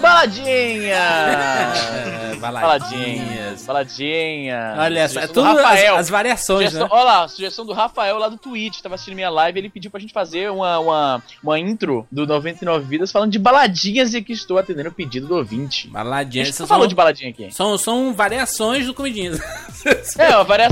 Baladinha! É, Baladinhas, baladinha. Olha só, é tudo as, Rafael. as variações, Sugestão, né? Olha lá, sugestão do Rafael lá do Twitch, tava assistindo minha live, ele pediu pra gente fazer uma, uma, uma intro do 99 Vidas falando de baladinhas e aqui estou atendendo o pedido do ouvinte. Baladinhas. não falou de baladinha aqui. são, são variações do comidinhas. É,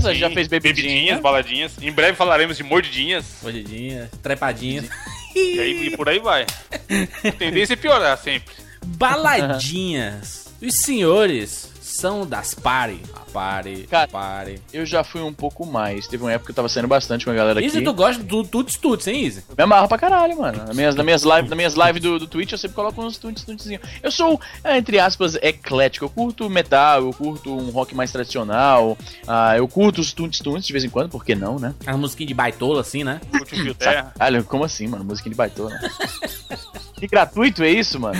Sim, já fez bebidinha. bebidinhas, baladinhas. Em breve falaremos de mordidinhas. Mordidinhas, trepadinhas. E, aí, e por aí vai. A tendência é piorar sempre. Baladinhas. Os senhores são das party. A party, Cara, party. Eu já fui um pouco mais. Teve uma época que eu tava saindo bastante com a galera aqui. Easy, tu gosta do tuts tuts, hein, Easy? Me amarro pra caralho, mano. Nas minhas, nas minhas lives nas minhas live do, do Twitch eu sempre coloco uns tuntes, tuntezinhos. Eu sou, entre aspas, eclético. Eu curto metal, eu curto um rock mais tradicional. ah, eu curto os tuntes tuntes de vez em quando, por que não, né? As musiquinhas de baitola, assim, né? Curte um fio terra. Olha, como assim, mano? Musiquinha de baitona. que gratuito é isso, mano?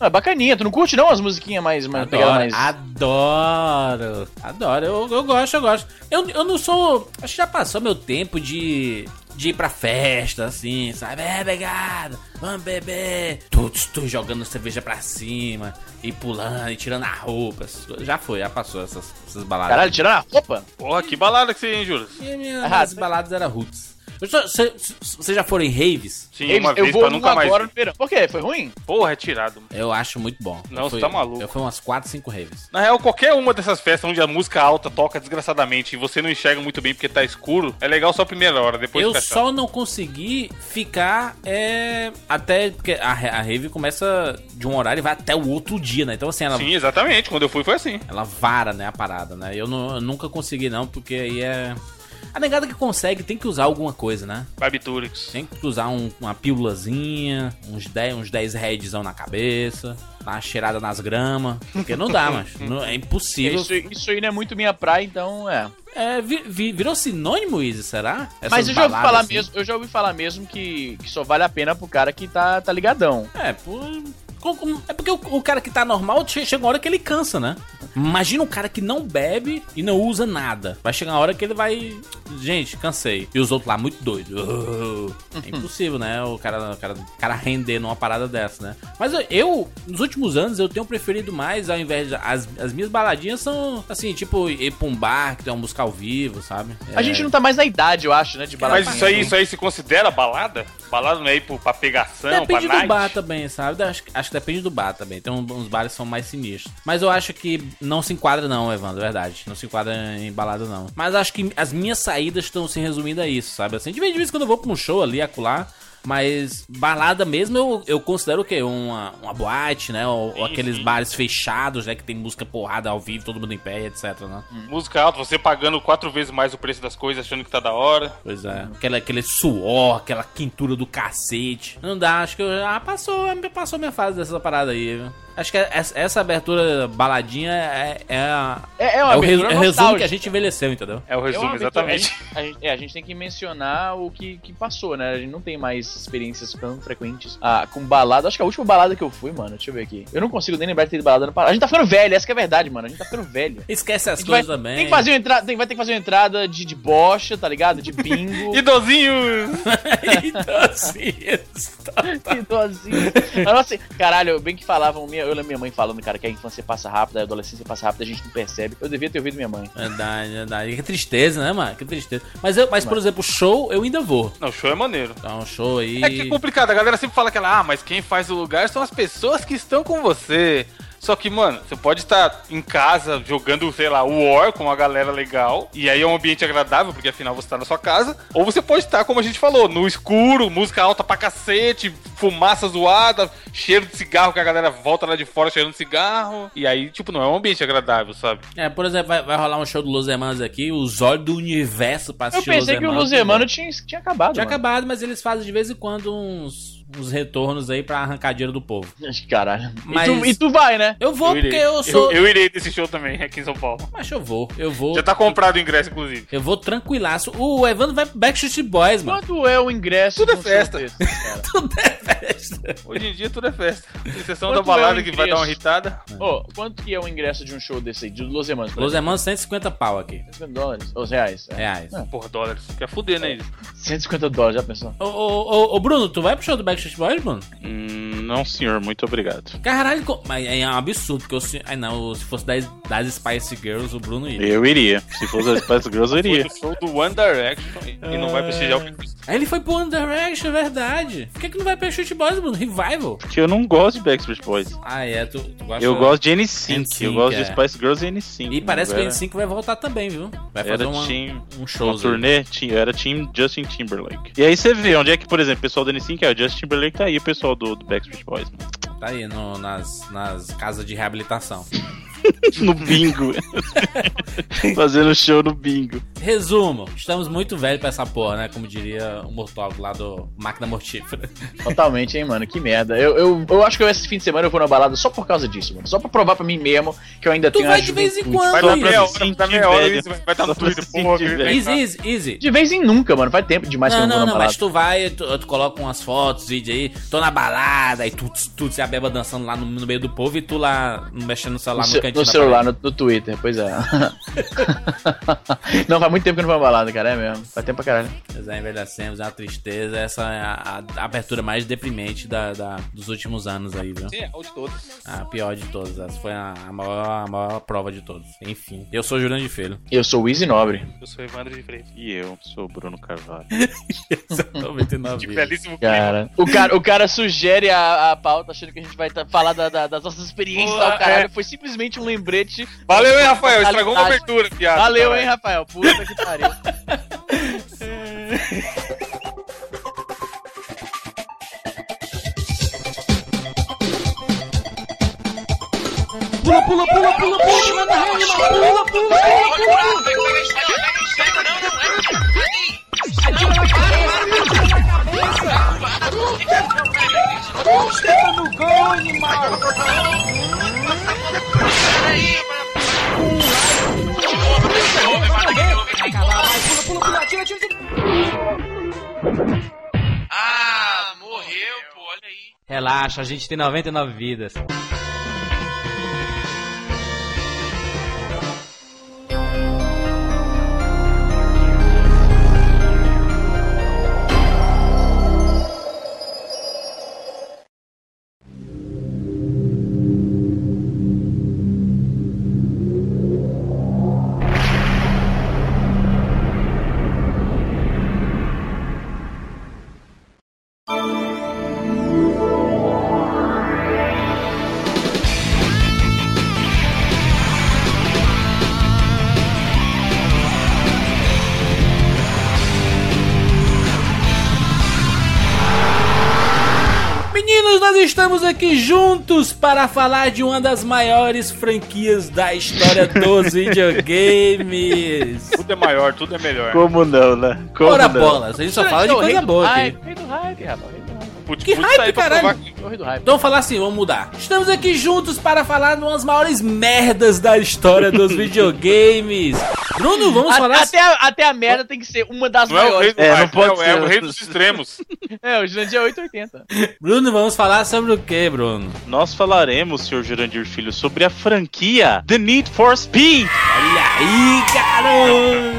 Não, é bacaninha. Tu não curte não as musiquinhas mais, mais Adoro, mais... adoro, adoro, eu, eu gosto, eu gosto. Eu, eu não sou. Acho que já passou meu tempo de. De ir pra festa, assim, sabe? É, pegada, vamos beber. Tudo, tu jogando cerveja pra cima, e pulando, e tirando a roupa. Já foi, já passou essas, essas baladas. Caralho, tirando a roupa? Porra, que balada que você tem, Júlio? E minha, Ah, as baladas eram roots. Você já foram em raves? Sim, Eles- uma eu vez vou pra nunca mais. agora no verão. Por quê? Foi ruim? Porra, é tirado. Eu acho muito bom. Não, Eu você fui- tá maluco. Eu fui umas 4, 5 raves. Na real, qualquer uma dessas festas onde a música alta toca desgraçadamente e você não enxerga muito bem porque tá escuro, é legal só a primeira hora, depois eu só não consegui ficar é, até porque a, a rave começa de um horário e vai até o outro dia, né? Então assim, ela, Sim, exatamente. Quando eu fui foi assim. ela vara, né, a parada, né? Eu, não- eu nunca consegui não, porque aí é a negada que consegue tem que usar alguma coisa, né? Barbitúrix. Tem que usar um- uma pílulazinha, uns 10, uns 10 headzão na cabeça, dar uma cheirada nas gramas, porque não dá, mas não- é impossível. Isso, isso aí não é muito minha praia, então é. É, vi- vi- virou sinônimo, Izzy, será? Essas Mas eu já ouvi falar assim? mesmo, eu já ouvi falar mesmo que, que só vale a pena pro cara que tá, tá ligadão. É, por... é porque o, o cara que tá normal che- chega uma hora que ele cansa, né? Imagina um cara que não bebe e não usa nada. Vai chegar uma hora que ele vai. Gente, cansei. E os outros lá, muito doidos. Oh, é impossível, né? O cara, o, cara, o cara render numa parada dessa, né? Mas eu, eu, nos últimos anos, eu tenho preferido mais, ao invés de. As, as minhas baladinhas são, assim, tipo, ir pra um bar que tem uma música ao vivo, sabe? A gente não tá mais na idade, eu acho, né, de balada. Mas isso aí, isso aí se considera balada? Balada não é ir pro- pra pegação, Depende pra do night? bar também, sabe? Acho, que- acho que depende do bar também. Tem uns bares que são mais sinistros. Mas eu acho que não se enquadra, não, Evandro, é verdade. Não se enquadra em balada, não. Mas acho que as minhas saídas estão se resumindo a isso, sabe? Assim, de vez em quando eu vou pra um show ali, acolá. Mas balada mesmo eu, eu considero o quê? Uma, uma boate, né? Ou, ou Sim, aqueles sim. bares fechados, né? Que tem música porrada ao vivo, todo mundo em pé, etc, né? Música alta, você pagando quatro vezes mais o preço das coisas, achando que tá da hora. Pois é. Aquela, aquele suor, aquela quintura do cacete. Não dá, acho que eu, ah, passou, passou minha fase dessa parada aí, viu? Acho que essa, essa abertura baladinha é, é, a- É, é uma é o, re- abertura é o resumo que a gente envelheceu, entendeu? É o É resumo, abertura- exatamente. A gente, é, a gente tem que mencionar o que, que passou, né? A gente não tem mais experiências tão frequentes ah, com balada. Acho que a última balada que eu fui, mano, deixa eu ver aqui. Eu não consigo nem lembrar de ter ido balada no passado. A gente tá ficando velho, essa que é a verdade, mano. A gente tá ficando velho. Esquece as vai, coisas também. tem que fazer uma entrada, tem, vai ter que fazer uma entrada de, de bocha, tá ligado? De bingo. Idosinho! então, assim, Idosinho. Mas, nossa, caralho, bem que falavam, minha, eu lembro minha mãe falando, cara, que a infância passa rápido, a adolescência passa rápido, a gente não percebe. Eu devia ter ouvido minha mãe. Verdade, verdade. Que tristeza, né, mano? Que tristeza. Mas, eu, mas por exemplo, show eu ainda vou. Não, show é maneiro. Então, show aí. É que é complicado, a galera sempre fala que ela, ah, mas quem faz o lugar são as pessoas que estão com você. Só que, mano, você pode estar em casa jogando, sei lá, War com uma galera legal, e aí é um ambiente agradável, porque afinal você tá na sua casa. Ou você pode estar, como a gente falou, no escuro, música alta pra cacete, fumaça zoada, cheiro de cigarro que a galera volta lá de fora cheirando cigarro. E aí, tipo, não é um ambiente agradável, sabe? É, por exemplo, vai, vai rolar um show do Los Hermanos aqui, os olhos do universo pra Eu assistir pensei que o Hermanos. Luz Hermano tinha, tinha acabado. Tinha mano. acabado, mas eles fazem de vez em quando uns, uns retornos aí pra arrancar dinheiro do povo. Caralho. Mas- E, tu, e tu vai, né? Eu vou porque irei. eu sou. Eu, eu irei desse show também, aqui em São Paulo. Mas eu vou, eu vou. Já tá comprado o ingresso, inclusive. Eu vou tranquilaço. O Evandro vai pro Backstreet Boys, mano. Quanto é o ingresso? Tudo é festa. cara? Tudo é festa. Hoje em dia tudo é festa. Exceção Quanto da balada é que vai dar uma irritada. Ô, quanto que é o ingresso de um show desse aí? De Los Hermanos, por Los? Hermanos, 150 pau aqui. 150 dólares? Os reais? É. Reais. Ah. Porra, dólares. Quer fuder, né? isso? 150 dólares, já pensou? Ô, ô, ô, ô, Bruno, tu vai pro show do Backstreet Boys, Bruno? Hum, Não, senhor, muito obrigado. Caralho, co- mas é um absurdo, porque eu, se- ai não, se fosse das, das Spice Girls, o Bruno ia. Eu iria. Se fosse as Spice Girls, eu iria. show do One Direction e não vai prestigiar o Aí ele foi pro One Direction, é verdade. Por que, que não vai pra Shoot Boys, Bruno? Revival? Porque eu não gosto de Backstreet Boys. Ah, é, tu, tu gosta Eu gosto de N5. NSYNC, Eu gosto é. de Spice Girls e N5. E parece que o Era- N5 vai voltar também, viu? Vai fazer Era uma, team, um uma show. turnê, ti- eu era Team Justin Timberlake. E aí você vê onde é que, por exemplo, o pessoal do N5 é o Justin Timberlake, tá aí o pessoal do, do Backstreet Boys. mano. Tá aí no- nas, nas casas de reabilitação. no bingo. Fazendo show no bingo. Resumo, estamos muito velhos pra essa porra, né? Como diria o Mortólogo lá do Máquina Mortífera. Totalmente, hein, mano. Que merda. Eu, eu, eu acho que esse fim de semana eu vou na balada só por causa disso, mano. Só pra provar pra mim mesmo que eu ainda Tu tenho vai a de vez em quando, Vai dar meia se hora, dá meia hora, isso vai vai estar no Twitter, se porra. que-. Easy, easy, easy. De vez em nunca, mano. Faz tempo demais que Não, eu não vou não, na não, balada. mas tu vai, tu, tu coloca umas fotos, vídeo aí, tô na balada, e tu, tu se a beba dançando lá no, no meio do povo e tu lá mexendo no celular No, cantinho no celular, no, no Twitter, pois é. não, faz muito tempo que não vou na balada, cara. É mesmo. Faz tempo pra caralho. Pois é, envelhecemos, é uma tristeza. Essa é a, a abertura mais deprimente da, da- dos últimos anos aí, viu? Sim, é o de todos. A pior de todas. Essa foi a, a maior, a maior prova de todas. Enfim, eu sou Juliano de Filho. Eu sou o Easy Nobre. Eu sou Evandro de Freitas. E eu sou o Bruno Carvalho. Exatamente De vida. belíssimo. Cara, o cara, o cara sugere a, a pauta achando que a gente vai falar da- da- das nossas experiências e Pô, tal, caralho. é. Foi simplesmente um lembrete. Valeu, hein, Rafael? Estragou uma abertura, piada. Valeu, hein, Rafael? Puta que pariu. Pula, pula, pula, pula, pula, manda rede, pula, pula, pula, pula. Ah, morreu, pô, olha aí. Relaxa, a gente tem 99 vidas. Estamos aqui juntos para falar de uma das maiores franquias da história dos videogames. Tudo é maior, tudo é melhor. Como não, né? Como Ora não? bolas, a gente só fala de coisa boa aqui. Rei do hype, rapaz. Que hype, aí pra caralho. É do hype. Então vamos falar assim, vamos mudar. Estamos aqui juntos para falar de umas maiores merdas da história dos videogames. Bruno, vamos A- falar até, a, até a merda tem que ser uma das Não é o rei maiores. do É, não hype, pode é, o- é o rei dos extremos. É, o Jurandir é 880. Bruno, vamos falar sobre o que, Bruno? Nós falaremos, senhor Jurandir Filho, sobre a franquia The Need for Speed. Olha aí, garoto!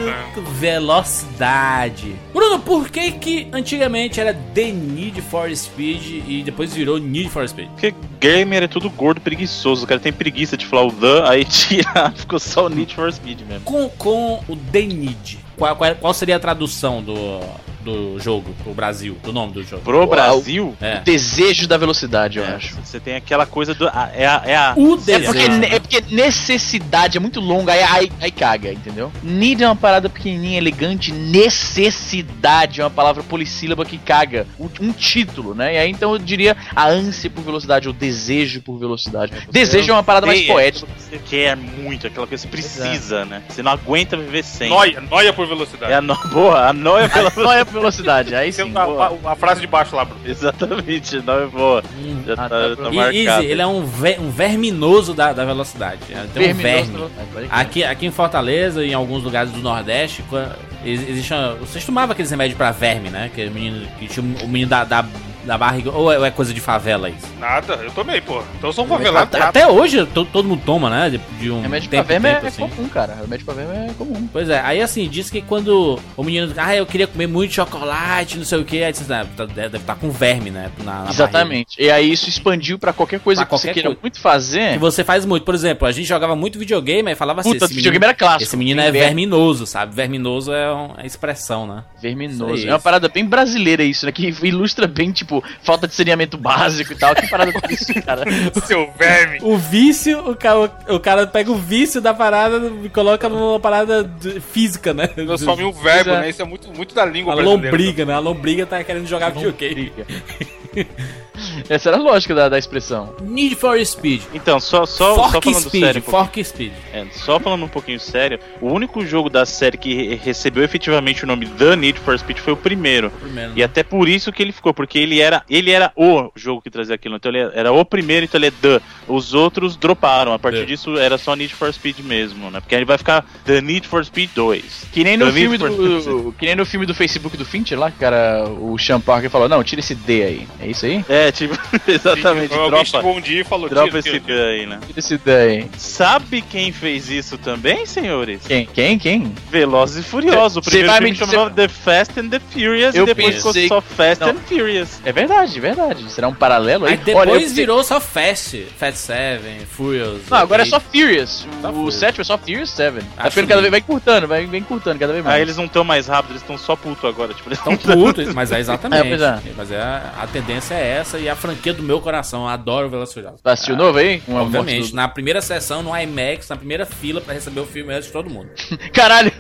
Velocidade. Bruno, por que que antigamente era The Need for Speed e depois virou Need for Speed? Porque gamer é tudo gordo, preguiçoso. O cara tem preguiça de falar o The, aí tira, ficou só o Need for Speed mesmo. Com, com o The Need, qual, qual, qual seria a tradução do, do jogo pro Brasil, do nome do jogo? Pro Uau. Brasil, É. Desejo da velocidade, eu é, acho. você tem aquela coisa do. a- é a. É a O É desejo. porque, é porque necessidade é muito longa, aí, aí, aí caga, entendeu? Need é uma parada pequenininha, elegante. Necessidade é uma palavra polissílaba que caga. Um, título, né? E aí então eu diria a ânsia por velocidade, o desejo por velocidade. Desejo é uma parada mais poética. Você quer muito, aquela coisa que você precisa, né? Você não aguenta viver sem. Noia, noia por velocidade. É a no... Boa, a noia pela Não é velocidade, aí sim. uma, boa. uma- a frase de baixo lá, Bruno. Exatamente, a noia é boa. Já Ah, tá, tá. Easy, ele é um, ve- um verminoso da, da velocidade. É, Tem um Verminoso verme. Aqui, aqui em Fortaleza e em alguns lugares do Nordeste, existe uma, vocês tomavam aqueles remédios pra verme, né? Que o menino, que tinha o menino da, da da barriga? Ou é, ou é coisa de favela isso? Nada, eu tomei, pô. Então eu sou um favelado. Até, até hoje to- todo mundo toma, né? De, de um Remédio pra tempo é, tempo, é assim. comum, cara. Remédio pra verme é comum. Pois é, aí assim, diz que quando o menino, ah, eu queria comer muito chocolate, não sei o que, aí ah, tá- deve estar com verme, né? Na, na barriga. Exatamente. E aí isso expandiu pra qualquer coisa Pra que você qualquer queira coisa. muito fazer. Que você faz muito. Por exemplo, a gente jogava muito videogame e falava assim, Puta, esse videogame menino, era clássico. esse menino é verme. verminoso, sabe? Verminoso é uma expressão, né? Verminoso. Aí, É uma parada bem brasileira isso, né? Que ilustra bem, tipo, falta de saneamento básico e tal. Que parada triste, cara. Seu verme. O vício, o cara, o cara pega o vício da parada e coloca numa parada de- física, né? Transforma em um verbo, é. né? Isso é muito, muito da língua A brasileira. lombriga, né? A lombriga tá querendo jogar videogame. Essa era a lógica da, da expressão. Need for Speed. Então, só, só, só falando Speed, sério. um. Fork Speed. É, só falando um pouquinho sério, o único jogo da série que re- recebeu efetivamente o nome The Need for Speed foi o primeiro. Primeiro, E até por isso que ele ficou, porque ele era, ele era o jogo que trazia aquilo. Então ele era o primeiro, então ele é The. Os outros droparam. A partir The. disso era só Need for Speed mesmo, né? Porque aí vai ficar The Need for Speed 2. Que nem no The filme Need do. Que nem no filme do Facebook do Fincher lá, que o cara, o Sean Parker falou, não, tira esse D aí. É isso aí? É, tipo, exatamente. Alguém Dropa, um dia e falou dropa "Tira, esse D aí, né? Tira esse D aí. Sabe quem fez isso também, senhores? Quem? Quem? Quem? Velozes e Furiosos. O Cê primeiro filme me- chamava The Fast and the Furious Eu e depois ficou pensei- só Fast Não. and Furious. É verdade, é verdade. Será um paralelo aí? Aí depois Olha, virou só Fast. Fast 7, Furious. Não, agora é Eight. só Furious. Só o Furious. sétimo é só Furious 7. Tá Acho ficando cada vez vai encurtando, vai, encurtando cada vez mais. Aí eles não estão mais rápidos, eles estão só puto agora. Tipo, eles Tão tão putos, mas é exatamente. É, é. Mas é, a tendência é essa e a franquia do meu coração. Eu adoro Velozes e Furiosos. Tá assistiu novo aí? Uma Obviamente, na primeira sessão, no IMAX, na primeira fila pra receber o filme antes de todo mundo. do- Caralho!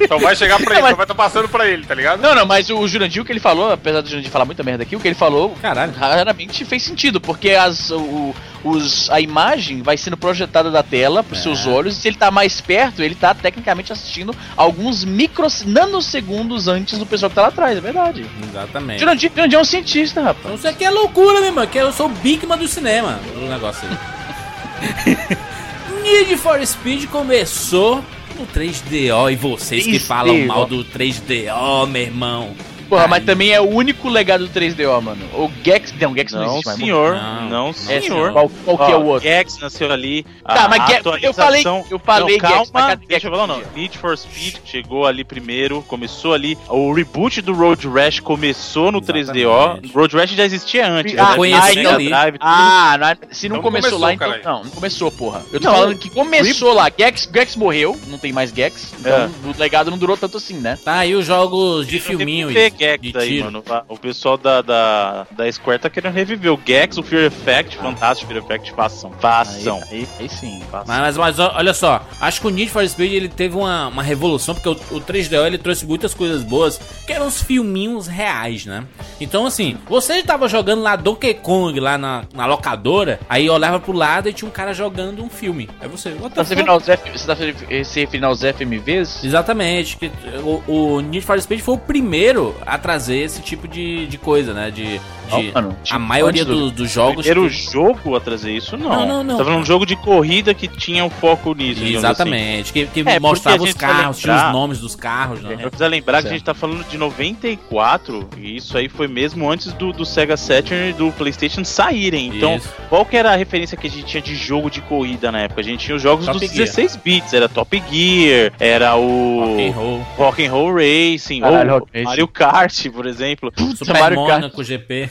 Então vai chegar pra ele, Não, mas- só vai estar passando pra ele, tá ligado? Não, não, mas o Jurandir, o que ele falou, apesar do Jurandir falar muita merda aqui, o que ele falou Caralho. raramente fez sentido, porque as, o, os, a imagem vai sendo projetada da tela pros É. seus olhos, e se ele tá mais perto, ele tá tecnicamente assistindo alguns micro nanosegundos antes do pessoal que tá lá atrás, é verdade. Exatamente. Jurandir, Jurandir é um cientista, rapaz. Então isso aqui é loucura, meu irmão, que eu sou o Bigman do cinema, o negócio aí. Need for Speed começou no 3DO e vocês que 3DO. falam mal do 3DO, meu irmão. Porra, mas também é o único legado do 3DO, mano. O Gex. Não, o Gex não, Não, existe mais. senhor. Não. Não, senhor. Qual, qual que é o outro? Gex nasceu ali. Tá, a mas Gex- eu falei- eu falei não, Gex, calma, cadê deixa eu Gex falar, não. Need for Speed chegou ali primeiro, começou ali. O reboot do Road Rash começou no Exatamente. 3DO. Road Rash já existia antes. Ah, né? conheci Mega ali. Drive, tudo. Ah, não é- se não, Não começou, começou, lá, então. caralho. Não, não começou, porra. Eu tô Não, falando que começou lá. Gex, Gex morreu, não tem mais Gex. Então É. o legado não durou tanto assim, né? Tá aí os jogos de filminho e Gex aí, mano. O pessoal da, da, da Square tá querendo reviver o Gex, o Fear Effect, fantástico Fear Effect, façam. Façam. Aí, aí, aí sim. façam. Mas, mas, mas, olha só, acho que o Need for Speed ele teve uma, uma revolução, porque o, o 3DO ele trouxe muitas coisas boas, que eram uns filminhos reais, né? Então, assim, você tava jogando lá Donkey Kong, lá na, na locadora, aí olhava pro lado e tinha um cara jogando um filme. Aí você, what the Tá se fuck? Você tá se referindo aos FMVs? Exatamente, que o, o Need for Speed foi o primeiro a trazer esse tipo de, de coisa, né? De, de- Não, mano, a maioria do- do- dos jogos. Primeiro que- jogo a trazer isso, não. Não, não, não. Falando um jogo de corrida que tinha um foco nisso. assim. Exatamente, que, que É, mostrava os carros, tinha os lembrar- nomes dos carros, né? Eu precisa lembrar que Certo. a gente tá falando de 94, e isso aí foi mesmo antes do, do Sega Saturn e do PlayStation saírem. Então, Isso. qual que era a referência que a gente tinha de jogo de corrida na época? A gente tinha os jogos Top dos Gear. 16 bits, era Top Gear, era o Rock and roll. Racing, Caralho, ou Rock. Mario Kart, por exemplo, Super Mario Kart. Monaco GP.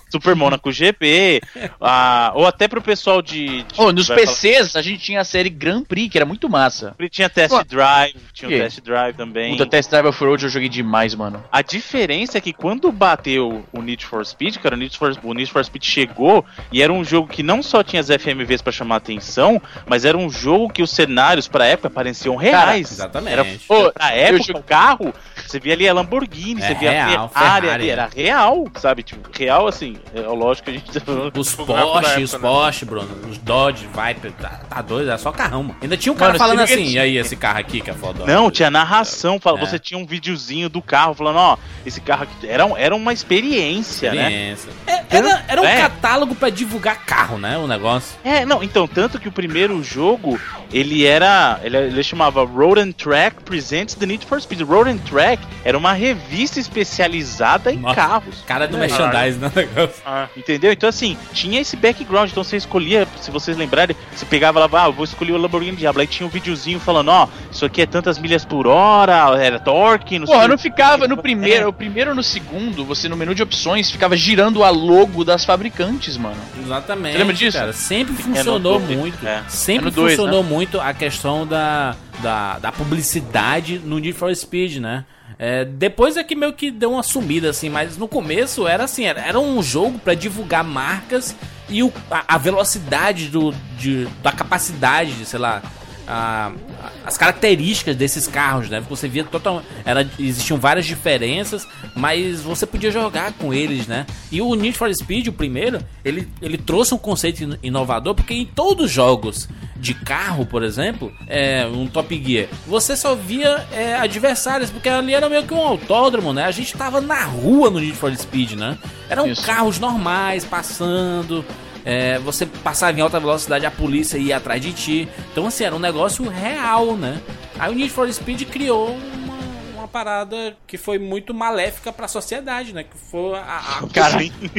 Super Monaco GP, ah, ou até pro pessoal de... de Oh, nos vai falar- PCs a gente tinha a série Grand Prix, que era muito massa. Tinha Test Pô, Drive, tinha o quê? Test Drive também. Puta, Test Drive Off-Road eu joguei demais, mano. A diferença é que quando bateu o Need for Speed, cara, o Need for, o Need for Speed chegou e era um jogo que não só tinha as FMVs pra chamar atenção, mas era um jogo que os cenários pra época pareciam reais. exatamente. Era, Ô, pra eu época, jogo- o carro, você via ali a Lamborghini, É você via real, a Ferrari, Ferrari, ali, é. era real, sabe? Tipo, real assim, é lógico que a gente tá falando. Os Porsche, os né? Porsche, Bruno, os Dodge, Viper, tá, tá doido, era só carrão, mano. Ainda tinha um cara Mano, falando assim, que- e aí, esse carro aqui que é foda. Não, tinha narração, fala- É. você tinha um videozinho do carro falando, ó, esse carro aqui era, era uma experiência, né? Experiência. É, era, era um É. catálogo pra divulgar carro, né? O negócio. É, não, então, tanto que o primeiro jogo, ele era. Ele, ele chamava Road and Track Presents the Need for Speed. Road and Track era uma revista especializada em Nossa. carros. Cara do É, merchandise, né? Ah, Entendeu? Então, assim, tinha esse background. Então, você escolhia, se vocês lembrarem, você pegava lá, ah, eu vou escolher o Lamborghini Diablo. Aí tinha um videozinho falando, ó, isso aqui é tantas milhas por hora, era torque, não Porra, sei não ficava no primeiro, o primeiro ou no segundo, você no menu de opções ficava girando a logo das fabricantes, mano. Exatamente. Você lembra disso? Cara, sempre funcionou dois, muito. é. Sempre É dois, funcionou muito a questão da, da, da publicidade no Need for Speed, né? É, depois é que meio que deu uma sumida, assim, mas no começo era assim, era, era um jogo pra divulgar marcas e o, a, a velocidade do, de, da capacidade, de, sei lá, a- as características desses carros, né? Você via total, era, existiam várias diferenças, mas você podia jogar com eles, né? E o Need for Speed, o primeiro, ele, ele trouxe um conceito ino- inovador, porque em todos os jogos de carro, por exemplo, é, um Top Gear, você só via é, adversários, porque ali era meio que um autódromo, né? A gente tava na rua no Need for Speed, né? Eram Isso. carros normais passando. É, você passava em alta velocidade, a polícia ia atrás de ti. Então, assim, era um negócio real, né? Aí o Need for Speed criou uma, uma parada que foi muito maléfica pra sociedade, né? Que foi a, a, Cara,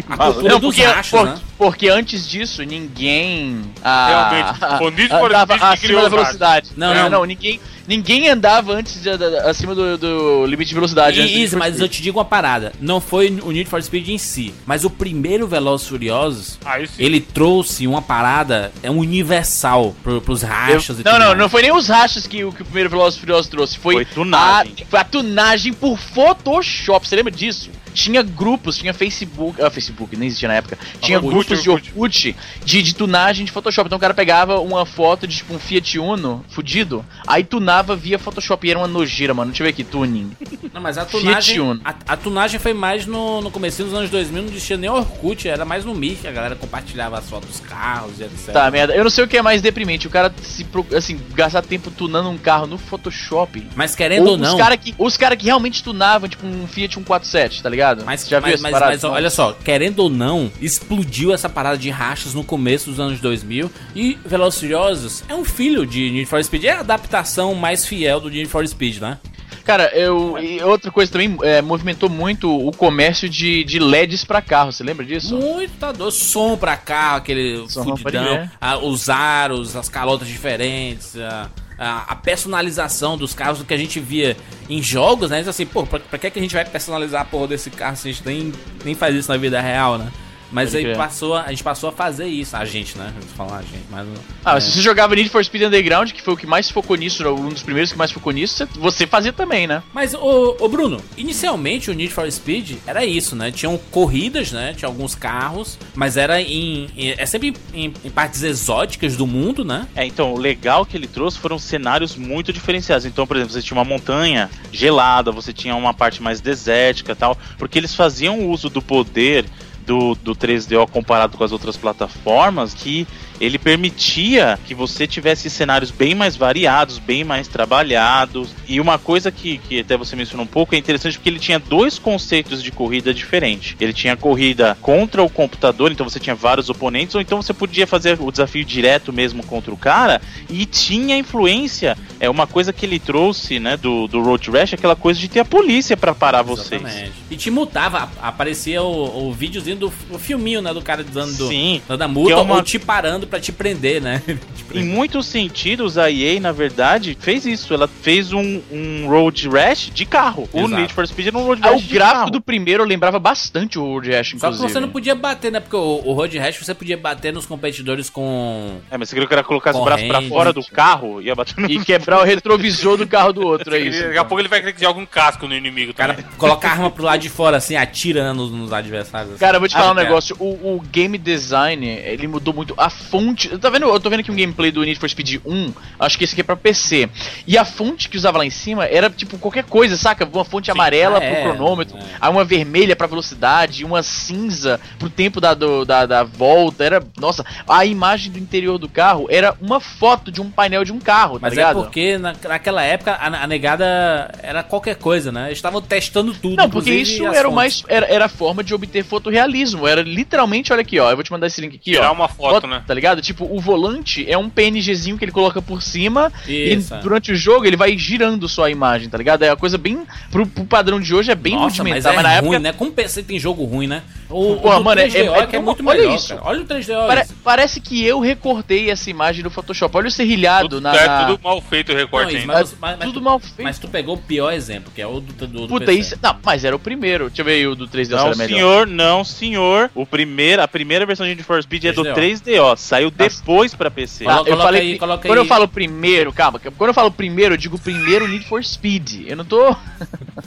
a cultura Não, dos porque, rachas, por- né? porque antes disso, ninguém. Ah, Realmente, o Need for Speed criou velocidade. Não, não, não. ninguém, ninguém andava antes de- da- acima do, do limite de velocidade. do Need Isso, mas eu te digo uma parada. Não foi o Need for Speed em si, mas o primeiro Velozes e Furiosos, sim. ele trouxe uma parada é um universal pro, pros rachas e Não, tudo não, mais. não foi nem os rachas que, o- que o primeiro Velozes e Furiosos trouxe. Foi, Foi tunagem. A, foi a tunagem por Photoshop. Você lembra disso? Tinha grupos, tinha Facebook. Ah, Facebook, nem existia na época. Tinha Orkut, grupos de Orkut. Orkut de, de tunagem de Photoshop. Então o cara pegava uma foto de tipo um Fiat Uno fudido, aí tunava via Photoshop. E era uma nojeira, mano. Deixa eu ver aqui, tuning. Não, mas a Fiat tunagem, Uno. a, a tunagem foi mais no, no começo dos anos 2000, não existia nem Orkut, era mais no Mir, que a galera compartilhava as fotos dos carros e etc. Tá, merda. Eu não sei o que é mais deprimente. O cara se assim, gastar tempo tunando um carro no Photoshop. Mas querendo ou, não... Os caras que, os cara que realmente tunavam, tipo, um Fiat 147, tá ligado? Mas, Já mas, mas, mas olha só, querendo ou não, explodiu essa parada de rachas no começo dos anos 2000 e Velozes Furiosos é um filho de Need for Speed, é a adaptação mais fiel do Need for Speed, né? Cara, eu. E outra coisa também, é, movimentou muito o comércio de, de LEDs pra carro, você lembra disso? Muito tá doido, som pra carro, aquele Som, fudidão, ver. a- os aros, as calotas diferentes, a, a, a personalização dos carros do que a gente via em jogos, né? Assim, pô, pra, pra que, que a gente vai personalizar a porra desse carro se a gente nem, nem faz isso na vida real, né? Mas aí passou, a gente passou a fazer isso, a gente, né? Vou falar a gente, mas. Ah, é. se você jogava Need for Speed Underground, que foi o que mais focou nisso, um dos primeiros que mais focou nisso, você- fazia também, né? Mas, ô, ô Bruno, inicialmente o Need for Speed era isso, né? Tinham corridas, né? Tinha alguns carros, mas era em. em- é sempre em, em partes exóticas do mundo, né? É, então, o legal que ele trouxe foram cenários muito diferenciados. Então, por exemplo, você tinha uma montanha gelada, você tinha uma parte mais desértica e tal, porque eles faziam uso do poder do, do 3DO comparado com as outras plataformas, que ele permitia que você tivesse cenários bem mais variados, bem mais trabalhados. E uma coisa que, que até você mencionou um pouco é interessante porque ele tinha dois conceitos de corrida diferentes. Ele tinha corrida contra o computador, então você tinha vários oponentes, ou então você podia fazer o desafio direto mesmo contra o cara, e tinha influência. É uma coisa que ele trouxe, né, do, do Road Rash, aquela coisa de ter a polícia pra parar vocês. Exatamente. E te multava, aparecia o, o videozinho do o filminho, né? Do cara dando, Sim. dando a multa é uma- ou te parando pra te prender, né? Te Em muitos sentidos, a EA, na verdade, fez isso. Ela fez um, um Road Rash de carro. O Exato. Need for Speed era um Road Ah, Rash o de gráfico carro. do primeiro lembrava bastante o Road Rash, Só que inclusive. você não podia bater, né? Porque o, o Road Rash você podia bater nos competidores com. É, mas você queria que era colocar os braços pra fora do carro e ia bater no... E quebrar o retrovisor do carro do outro, é isso. Daqui a pouco ele vai querer que jogue um casco no inimigo. O cara coloca a arma pro lado de fora, assim, atira né, nos, nos adversários. assim. Cara, eu vou te Ah, falar um cara. negócio. O, o game design, ele mudou muito. A fonte. Tá vendo? Eu tô vendo aqui um gameplay do Need for Speed 1. Acho que esse aqui é pra PC. E a fonte que usava lá em cima era tipo qualquer coisa, saca? Uma fonte amarela Ah, pro é, cronômetro, é. aí uma vermelha pra velocidade, uma cinza pro tempo da, do- da, da volta. Era. Nossa, a imagem do interior do carro era uma foto de um painel de um carro, tá Mas é ligado? porque na, naquela época a, a negada era qualquer coisa, né? Eles estavam testando tudo. Não, porque isso era o mais. Era, era a forma de obter fotorrealismo. realismo. Era literalmente, olha aqui, ó. Eu vou te mandar esse link aqui, Tirar ó. uma foto, Bota- né? Tá ligado? Tipo, o volante é um PNGzinho que ele coloca por cima Isso, e é. durante o jogo ele vai girando só a imagem, tá ligado? É uma coisa bem. Pro, pro padrão de hoje é bem Nossa, mas rudimentar, é mas, na ruim, época. né? Como PC tem jogo ruim, né? O, Porra, o mano, é- 3DO é- que é, é- muito olha melhor, isso. cara. Olha o 3DO. Pare- isso. parece que eu recortei essa imagem do Photoshop. Olha o serrilhado Tudo, na. é tudo mal feito o Não, recorte isso, ainda. mas, mas- mas tudo tu, mal feito. mas tu pegou o pior exemplo, que é o do, do, do Puta, PC. isso. Não, mas era o primeiro. Deixa eu ver aí o do 3D se Não, era melhor. senhor, não, senhor. O primeiro, a primeira versão de Need for Speed é do 3DO. 3DO. Saiu depois pra PC. Ah, Coloca- eu coloca falei, aí, quando aí. eu falo primeiro, calma, quando eu falo primeiro, eu digo primeiro Need for Speed. Eu não tô.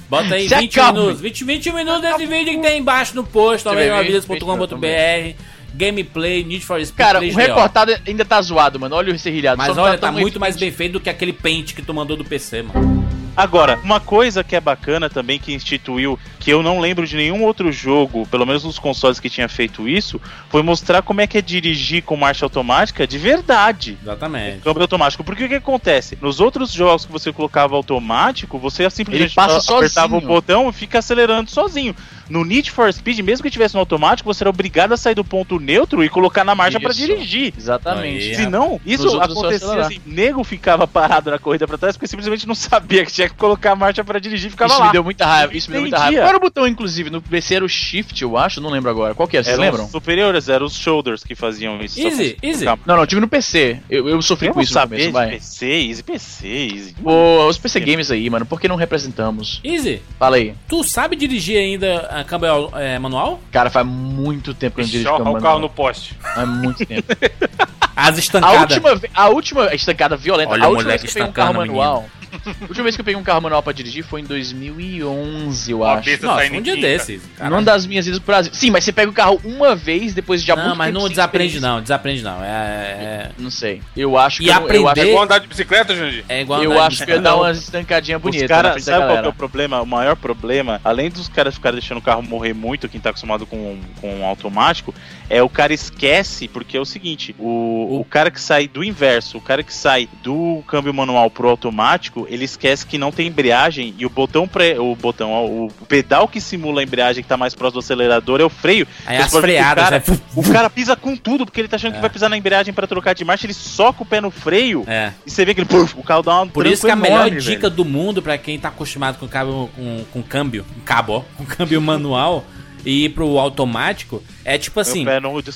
Bota aí Se 20 acalme. minutos. 20, 20 minutos desse vídeo que tem embaixo no post, novenavidas.com.br. Gameplay, Need for Speed Cara, o 3DO. recortado ainda tá zoado, mano. Olha o serrilhado. Mas olha, tá tão muito mais bem feito do que aquele paint que tu mandou do PC, mano. Agora, uma coisa que é bacana também que instituiu, que eu não lembro de nenhum outro jogo, pelo menos nos consoles que tinha feito isso, foi mostrar como é que é dirigir com marcha automática de verdade. Exatamente. Câmbio automático. Porque o que acontece? Nos outros jogos que você colocava automático, você simplesmente Ele passa apertava sozinho. o botão e fica acelerando sozinho. No Need for Speed, mesmo que tivesse no automático, você era obrigado a sair do ponto neutro e colocar na marcha pra Isso. dirigir. Exatamente. Aí, Se não, isso acontecia assim, nego ficava parado na corrida pra trás porque simplesmente não sabia que tinha que colocar a marcha pra dirigir e ficava Isso lá. me deu muita raiva. Isso me deu muita raiva. Qual era o botão, inclusive? No PC era o Shift, eu acho. Não lembro agora. Qual que é? Vocês Eram lembram? superiores, eram os shoulders que faziam isso. Easy, easy. Não, não, eu tive no PC. Eu, eu sofri Eu com isso no saber começo, de vai. PC, easy PC, easy. Pô, os PC Games aí, mano, por que não representamos? Easy, Fala aí. tu sabe dirigir ainda a câmbio é, manual? Cara, faz muito tempo que eu não dirijo câmera o carro manual. no poste. Faz muito tempo. As A estancadas. última, ve- a última estancada violenta, Olha a o última vez moleque que eu peguei um carro manual. A última vez que eu peguei um carro manual pra dirigir foi em 2011, eu Uma acho. Nossa, saindo um dia quinta. desses. Numa das minhas idas pro Brasil. Sim, mas você pega o carro uma vez depois de há Não, muito mas tempo não desaprende não, desaprende não. É, é, Não sei. Eu acho E que eu, não- eu acho, aprender- Vou andar de bicicleta, Jandir? é igual eu andar de acho que eu ia dar umas estancadinhas bonitas da sabe qual que é o problema? O maior problema, além dos caras ficarem deixando o carro morrer muito, quem tá acostumado com, com um automático, é o cara esquece, porque é o seguinte, o, o cara que sai do inverso, o cara que sai do câmbio manual pro automático, ele esquece que não tem embreagem e o botão pré, o botão, ó, o pedal que simula a embreagem que tá mais próximo do acelerador é o freio. Aí Você as freadas, o cara, né? o cara pisa com tudo, porque ele tá achando que vai pisar na embreagem pra trocar de marcha, ele soca o pé no freio É. e você vê que ele, puf, o carro dá uma Por isso que a melhor enorme, dica velho. do mundo pra quem tá acostumado com cabo com, com câmbio, cabo, ó, com câmbio manual e ir pro automático é tipo assim,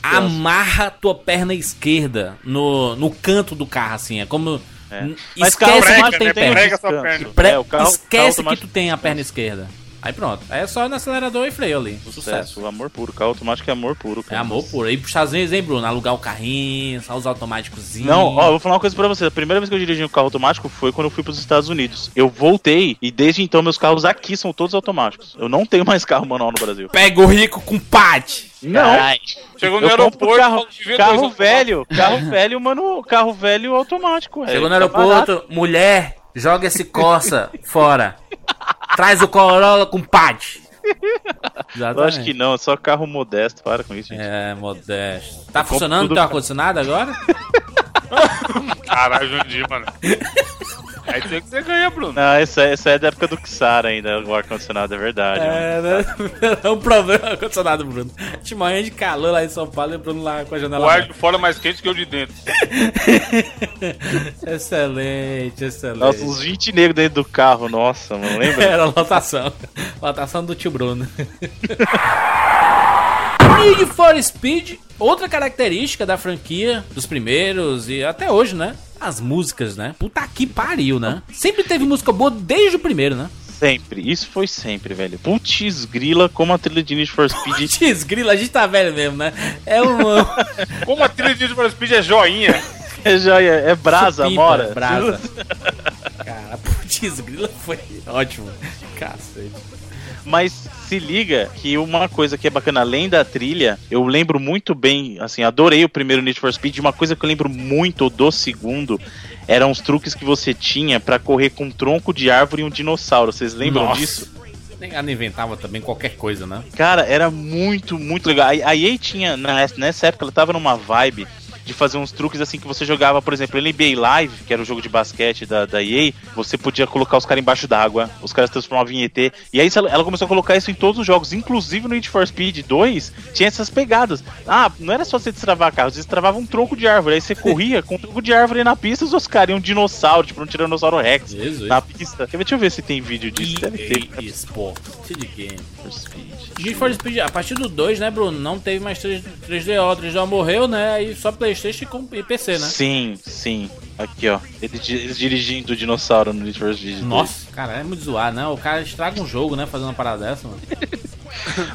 amarra tua perna esquerda no, no canto do carro assim, é como É. Mas carro esquece que prega, tu tem né? perna. Descanso. perna. Pre- É, carro- esquece carro que tu tem a perna esquerda. Aí pronto, aí é só no acelerador e freio ali. Sucesso. Sucesso, amor puro. Carro automático é amor puro. É cara. amor puro. Aí pros Estados Unidos, hein, Bruno? Alugar o carrinho, só os automáticos. Não, ó, eu vou falar uma coisa pra você. A primeira vez que eu dirigi um carro automático foi quando eu fui pros Estados Unidos. Eu voltei e desde então meus carros aqui são todos automáticos. Eu não tenho mais carro manual no Brasil. Pega o rico com pate. Não. Chegou no Eu aeroporto, carro, falou, "Devia carro velho, carro velho, mano, carro velho automático. é, Chegou no tá aeroporto, mulher, joga esse Corsa fora. Traz o Corolla com pate. Eu acho que não, é só carro modesto. Para com isso, gente. É, modesto. Tá compro funcionando o teu ar-condicionado agora? Caralho, Jandir, mano. Aí tem que você ganha, Bruno. Não, essa, essa é da época do Xara ainda, o ar-condicionado, é verdade. mano. É, né? É um problema o ar-condicionado, Bruno. De manhã de calor lá em São Paulo e o Bruno lá com a janela O ar de fora é mais quente que o de dentro. Excelente, excelente. Nossa, uns 20 negros dentro do carro, nossa, mano, lembra? Era a lotação. Lotação do tio Bruno. Need for Speed, outra característica da franquia, dos primeiros e até hoje, né? As músicas, né? Puta que pariu, né? Sempre teve música boa desde o primeiro, né? Sempre, isso foi sempre, velho. Putz grila, como a trilha de Need for Speed Desgrila, a gente tá velho mesmo, né? É um. Como a trilha de Need for Speed é joinha. é joia, é brasa, Supimpa, mora. Brasa. Cara, putz, grila foi ótimo. Cacete. Mas se liga que uma coisa que é bacana, além da trilha, eu lembro muito bem, assim, adorei o primeiro Need for Speed. Uma coisa que eu lembro muito do segundo eram os truques que você tinha pra correr com um tronco de árvore e um dinossauro. Vocês lembram Nossa. disso? Negado inventava também qualquer coisa, né? Cara, era muito, muito legal. A, EA tinha, nessa época, ela tava numa vibe de fazer uns truques assim que você jogava, por exemplo, NBA Live, que era o jogo de basquete da, da EA, você podia colocar os caras embaixo d'água, os caras transformavam em ET. E aí ela, começou a colocar isso em todos os jogos, inclusive no Need for Speed 2, tinha essas pegadas. Ah, não era só você destravar carro, você destravava um tronco de árvore, aí você corria com um tronco de árvore na pista, os caras iam um dinossauro, tipo um Tiranossauro Rex Jesus. na pista. Deixa eu ver se tem vídeo disso. Deve ter. EA Sports, de game. For Speed. Need for Speed, a partir do 2, né, Bruno? Não teve mais 3, 3DO, 3DO morreu, né? Aí só Playstation e com- e PC, né? Sim, sim. Aqui, ó. Eles, di- eles dirigindo o dinossauro no Need for Speed. 2. Nossa, cara, é muito zoado, né? O cara estraga um jogo, né? Fazendo uma parada dessa, mano.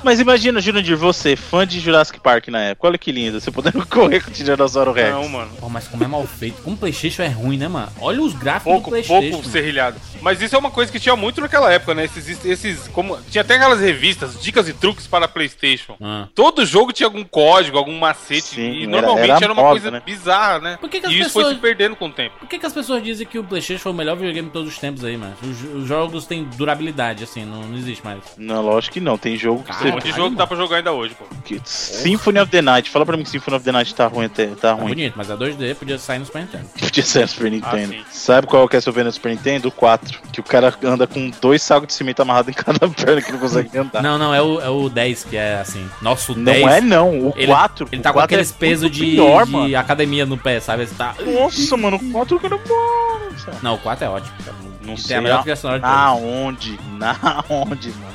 Mas imagina, Jurandir, você, fã de Jurassic Park na época. Olha que lindo, você podendo correr com o Tiranossauro Rex. Não, mano. Pô, mas como é mal feito. Como o Playstation é ruim, né, mano? Olha os gráficos Pouco, do Playstation. pouco serrilhado. Mas isso é uma coisa que tinha muito naquela época, né? Esses, esses como tinha até aquelas revistas, dicas e truques para PlayStation. Ah. Todo jogo tinha algum código, algum macete. Sim, e era- normalmente era era, uma moda, coisa né? bizarra, né? Por que que as e isso foi pessoas- se perdendo com o tempo. Por que, que as pessoas dizem que o Playstation foi o melhor videogame de todos os tempos aí, mano? Os, os jogos têm durabilidade, assim, não, não existe mais. Não, lógico que não. Tem jogo que um você. monte de jogo que dá pra jogar ainda hoje, pô. que- Symphony of the Night. Fala pra mim que Symphony of the Night tá ruim até. Tá Tá ruim. bonito, mas é 2D, podia sair no Super Nintendo. Podia ser no Super Nintendo. sim. Sabe qual que é seu ver no Super Nintendo? O 4. Que o cara anda com dois sacos de cimento amarrado em cada perna que não consegue andar. Não, não, é o, é o 10 que é assim. Nossa, o Não 10. é não, o Ele, 4. ele o tá com 4 aqueles é pesos de, pior, de academia no pé, sabe? Você tá... Nossa, mano, o 4 que não Nossa. Não, o 4 é ótimo. cara. Não E sei tem a melhor a- trilha sonora de todas. Aonde? Na onde, mano?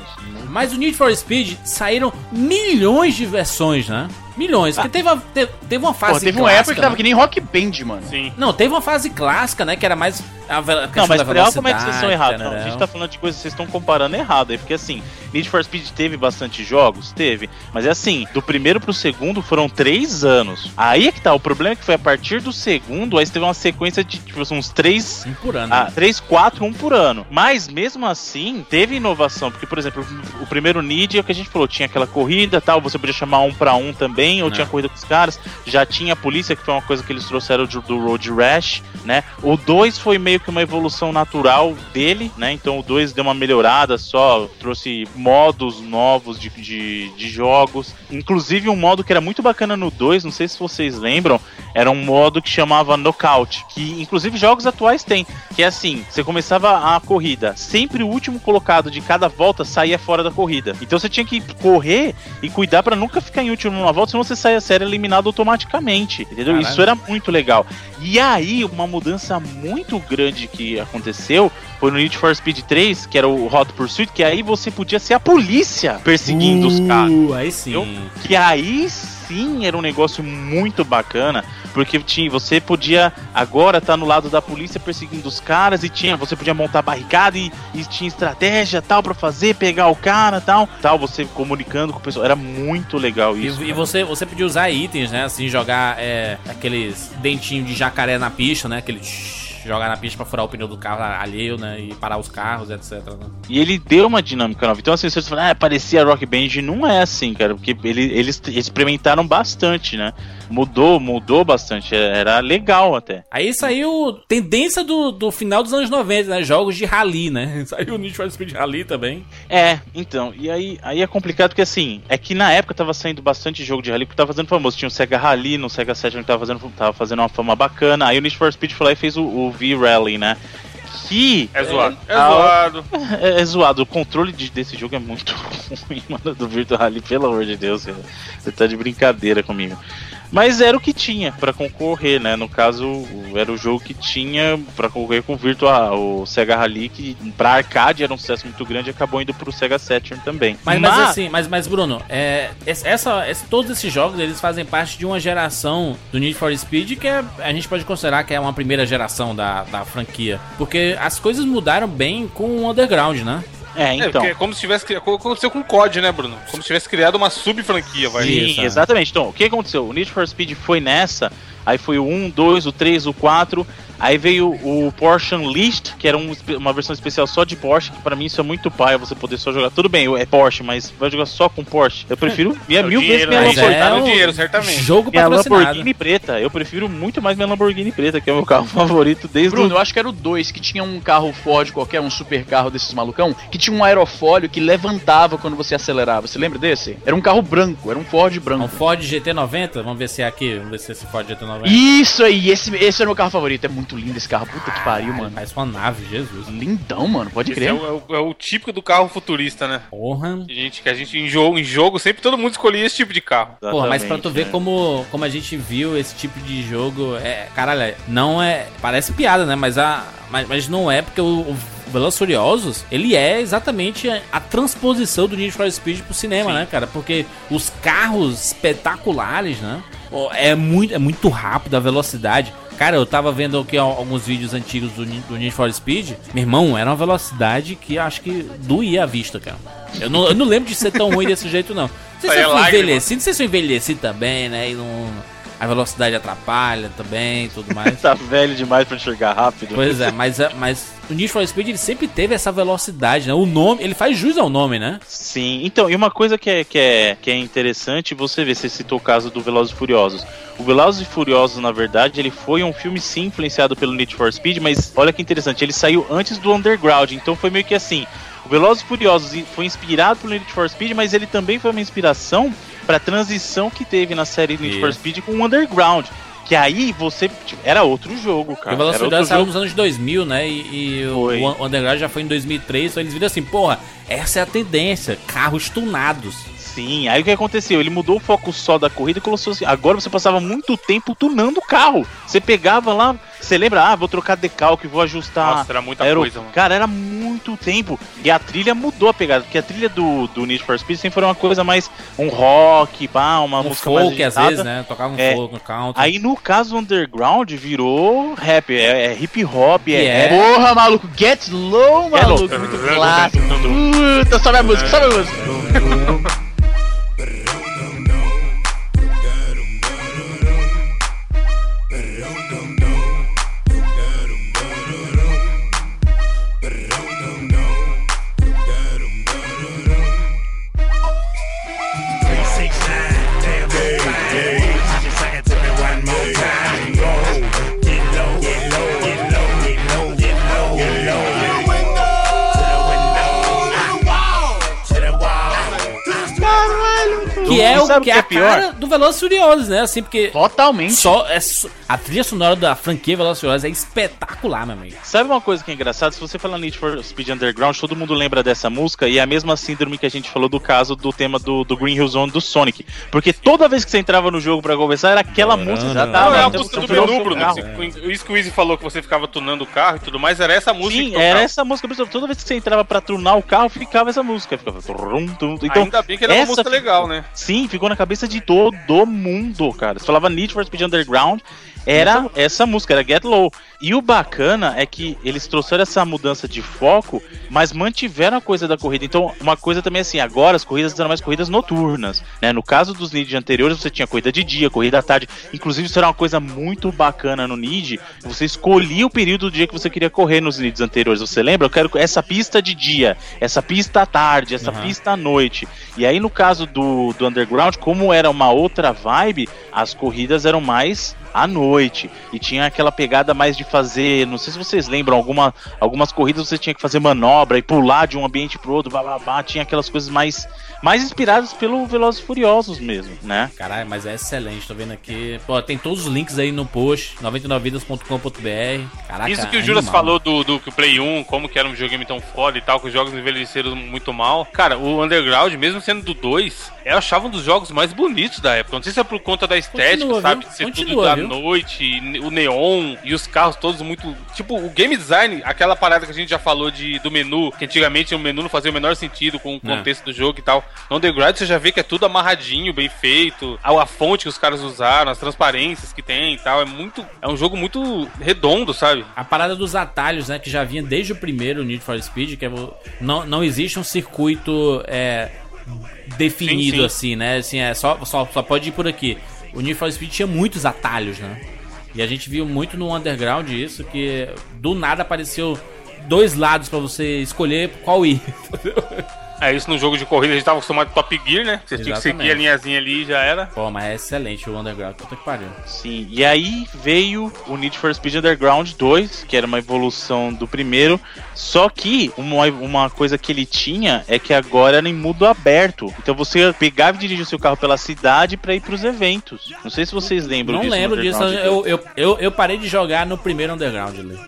Mas o Need for Speed saíram milhões de versões, né? Milhões. Porque teve, a- te- teve uma fase Pô, teve uma clássica, época que tava né? que nem rock band, mano. Sim. Não, teve uma fase clássica, né? Que era mais a, Não, mas ela, como é que vocês estão errados? Não, a tarará. gente tá falando de coisas que vocês estão comparando errado aí, porque assim, Need for Speed teve bastante jogos? Teve. Mas é assim, do primeiro pro segundo foram três anos. Aí é que tá, o problema é que foi a partir do segundo, aí você teve uma sequência de, tipo, uns três Um por ano. ah, né? 3, 4, 1 por ano. Mas mesmo assim, teve inovação, porque, por exemplo, o primeiro Need é o que a gente falou, tinha aquela corrida tal, você podia chamar um pra um também, ou Não. tinha corrida com os caras, já tinha a polícia, que foi uma coisa que eles trouxeram do, do Road Rash, né? O 2 foi meio que uma evolução natural dele, né? Então o 2 deu uma melhorada só, trouxe modos novos de, de, de jogos. Inclusive um modo que era muito bacana no 2, não sei se vocês lembram, era um modo que chamava Knockout, que inclusive jogos atuais tem, que é assim, você começava a corrida, sempre o último colocado de cada volta saía fora da corrida. Então você tinha que correr e cuidar pra nunca ficar em último numa volta, senão você saia série eliminado automaticamente, entendeu? Caralho. Isso era muito legal. E aí, uma mudança muito grande que aconteceu foi no Need for Speed 3, que era o Hot Pursuit, que aí você podia ser a polícia perseguindo os caras. Uh, aí sim. Eu- Que aí sim era um negócio muito bacana, porque tinha, você podia agora estar no lado da polícia perseguindo os caras e tinha, você podia montar barricada e, e tinha estratégia tal pra fazer, pegar o cara tal, tal, você comunicando com o pessoal, era muito legal E, isso. e você, você podia usar itens, né? Assim, jogar é, aqueles dentinhos de jacaré na pista, né? Aquele tsh, jogar na pista pra furar o pneu do carro alheio, né? E parar os carros, etc. né? E ele deu uma dinâmica nova. Então, assim, vocês falam, ah, parecia Rock Band. Não é assim, cara, porque ele, eles experimentaram bastante, né? Mudou, mudou bastante. Era legal até. Aí saiu tendência do, do final dos anos 90, né? Jogos de rally, né? Saiu o Need for Speed Rally também. É, então, e aí, aí é complicado porque assim, é que na época tava saindo bastante jogo de rally que tava fazendo famoso. Tinha o Sega Rally, no Sega Saturn que tava fazendo, tava fazendo uma fama bacana. Aí o Need for Speed foi lá e fez o, o V-Rally, né? Que É zoado. É, a- zoado. é, é zoado. O controle de- desse jogo é muito ruim, mano, do Virtua Rally, pelo amor de Deus, cara. Você tá de brincadeira comigo. Mas era o que tinha pra concorrer, né? No caso, era o jogo que tinha pra concorrer com o Virtua, o Sega Rally, que pra arcade era um sucesso muito grande e acabou indo pro Sega Saturn também. Mas, mas assim, mas, mas Bruno, é, essa, esse- todos esses jogos eles fazem parte de uma geração do Need for Speed que é, a gente pode considerar que é uma primeira geração da, da franquia. Porque as coisas mudaram bem com o Underground, né? É, É, então. porque é como se tivesse criado. Aconteceu com o COD, né, Bruno? Como se tivesse criado uma sub-franquia, vai. Sim, Isso, é. exatamente. Então, o que aconteceu? O Need for Speed foi nessa, aí foi o 1, 2, o 3, o 4, Aí veio o Porsche Unleashed, que era um uma versão especial só de Porsche, que pra mim isso é muito paia, você poder só jogar. Tudo bem, é Porsche, mas vai jogar só com Porsche. Eu prefiro minha É o mil vezes dinheiro, minha né? Lamborghini. no um dinheiro, certamente. Jogo Minha. Lamborghini preta, eu prefiro muito mais minha Lamborghini preta, que é o meu carro favorito desde Bruno, o... eu acho que era o 2, que tinha um carro Ford qualquer, um super carro desses malucão, que tinha um aerofólio que levantava quando você acelerava. Você lembra desse? Era um carro branco, era um Ford Um branco. Ford GT90, vamos ver se é aqui, vamos ver se é esse Ford GT90. Isso aí, esse, esse era o meu carro favorito. É muito lindo esse carro. Puta que pariu, mano. Parece uma nave, Jesus. Lindão, mano. Pode Esse é crer. o, é o- é o típico do carro futurista, né? Porra. Que a gente, que a gente em, jogo, em jogo sempre todo mundo escolhia esse tipo de carro. Porra, mas pra tu Exatamente, ver né? como, como a gente viu esse tipo de jogo, é, caralho, não é, parece piada, né, mas a mas, mas não é porque o, o Velozes e Furiosos, ele é exatamente a, a transposição do Need for Speed pro cinema, né, cara? Porque os carros espetaculares, né? É muito, é muito rápido a velocidade. Cara, eu tava vendo aqui al- alguns vídeos antigos do, do Need for Speed. Meu irmão, era uma velocidade que acho que doía a vista, cara. Eu não, eu não lembro de ser tão ruim desse jeito, não. Não sei se eu não sei se eu envelheci também, né? E não, a velocidade atrapalha também e tudo mais. Tá velho demais pra enxergar rápido. Pois é, mas, é- mas o Need for Speed ele sempre teve essa velocidade, né? O nome, ele faz jus ao nome, né? Sim, então, e uma coisa que é, que é, que é interessante, você vê, você citou o caso do Velozes e Furiosos. O Velozes e Furiosos, na verdade, ele foi um filme sim influenciado pelo Need for Speed, mas olha que interessante, ele saiu antes do Underground, então foi meio que assim, o Velozes e Furiosos foi inspirado pelo Need for Speed, mas ele também foi uma inspiração para a transição que teve na série Need for Isso. Speed com o Underground. Que aí você. tipo, era outro jogo, cara. o e Era outro Furiosos saiu nos anos 2000, né? E, e o, o Underground já foi em 2003, então eles viram assim, porra, essa é a tendência, carros tunados. Sim, aí o que aconteceu? Ele mudou o foco só da corrida e colocou assim. Agora você passava muito tempo tunando o carro. Você pegava lá, você lembra? Ah, vou trocar decalque, vou ajustar. Nossa, era muita aero- coisa, mano. Cara, era muito tempo. E a trilha mudou a pegada, porque a trilha do, do Need for Speed sempre foi uma coisa mais. Um rock, pá, uma Um música mais folk, às vezes, né? Tocava um É. folk, um country. Aí no caso Underground virou rap, é, é hip hop, é, Que é? rap. Porra, maluco. Get low, Get maluco. Low. Muito clássico. Puta, sobe a música, sobe a música. Que sabe que é que a é pior? cara do Velozes Furiosos, né? Assim, porque Totalmente. só é a trilha sonora da franquia Velozes Furiosos é espetacular, meu amigo. Sabe uma coisa que é engraçada? Se você falar Need for Speed Underground, todo mundo lembra dessa música e é a mesma síndrome que a gente falou do caso do tema do, do Green Hill Zone do Sonic. Porque toda vez que você entrava no jogo pra conversar, era aquela Não, música. não, já não. tava, Não, é a música do menu, Bruno. Você- Isso que o Izzy falou que você ficava tunando o carro e tudo mais, era essa música que Sim, era essa música. pessoal. Toda vez que você entrava pra tunar o carro, ficava essa música. Ficava. Então, Ainda bem que era uma música legal, né? Sim, ficou na cabeça de todo mundo, cara. Você falava Need for Speed Underground, era essa música, era Get Low. E o bacana é que eles trouxeram essa mudança de foco, mas mantiveram a coisa da corrida. Então, uma coisa também assim, agora as corridas eram mais corridas noturnas, né? No caso dos Need anteriores, você tinha corrida de dia, corrida à tarde. Inclusive, isso era uma coisa muito bacana no Need. Você escolhia o período do dia que você queria correr nos Needs anteriores. Você lembra? Eu quero essa pista de dia, essa pista à tarde, essa Aham. pista à noite. E aí, no caso do, do Underground, como era uma outra vibe, as corridas eram mais à noite. E tinha aquela pegada mais de fazer. Não sei se vocês lembram, alguma, algumas corridas você tinha que fazer manobra e pular de um ambiente pro outro, blá, blá, blá, tinha aquelas coisas mais, mais inspiradas pelo Velozes Furiosos mesmo, né? Caralho, mas é excelente, tô vendo aqui. Pô, tem todos os links aí no post, 99vidas.com.br. Caraca, Isso que o Juras animal. falou do, do que o Play 1, como que era um videogame tão foda e tal, que os jogos envelheceram muito mal. Cara, o Underground, mesmo sendo do 2, eu achava um dos jogos mais bonitos da época. Não sei se é por conta da estética, Continua, sabe? viu? De ser tudo Continua, da viu? noite, o neon e os carros todos muito. Tipo, o game design, aquela parada que a gente já falou de, do menu, que antigamente o menu não fazia o menor sentido com o Não. contexto do jogo e tal. No Underground você já vê que é tudo amarradinho, bem feito. A, a fonte que os caras usaram, as transparências que tem e tal. É muito. É um jogo muito redondo, sabe? A parada dos atalhos, né? Que já vinha desde o primeiro Need for Speed, que é, não, não existe um circuito é, definido Sim, sim. assim, né? Assim, é só, só, só pode ir por aqui. O Need for Speed tinha muitos atalhos, né? E a gente viu muito no Underground isso, que do nada apareceu dois lados pra você escolher qual ir. É isso no jogo de corrida, a gente tava acostumado com Top Gear, né? Você tinha que seguir a linhazinha ali e já era. Pô, mas é excelente o Underground, puta que pariu. Sim, e aí veio o Need for Speed Underground 2, que era uma evolução do primeiro, só que uma, uma coisa que ele tinha é que agora era em mundo aberto. Então você pegava e dirigia o seu carro pela cidade pra ir pros eventos. Não sei se vocês lembram Não disso. no lembro disso, Underground eu, eu, eu, eu parei de jogar no primeiro Underground ali.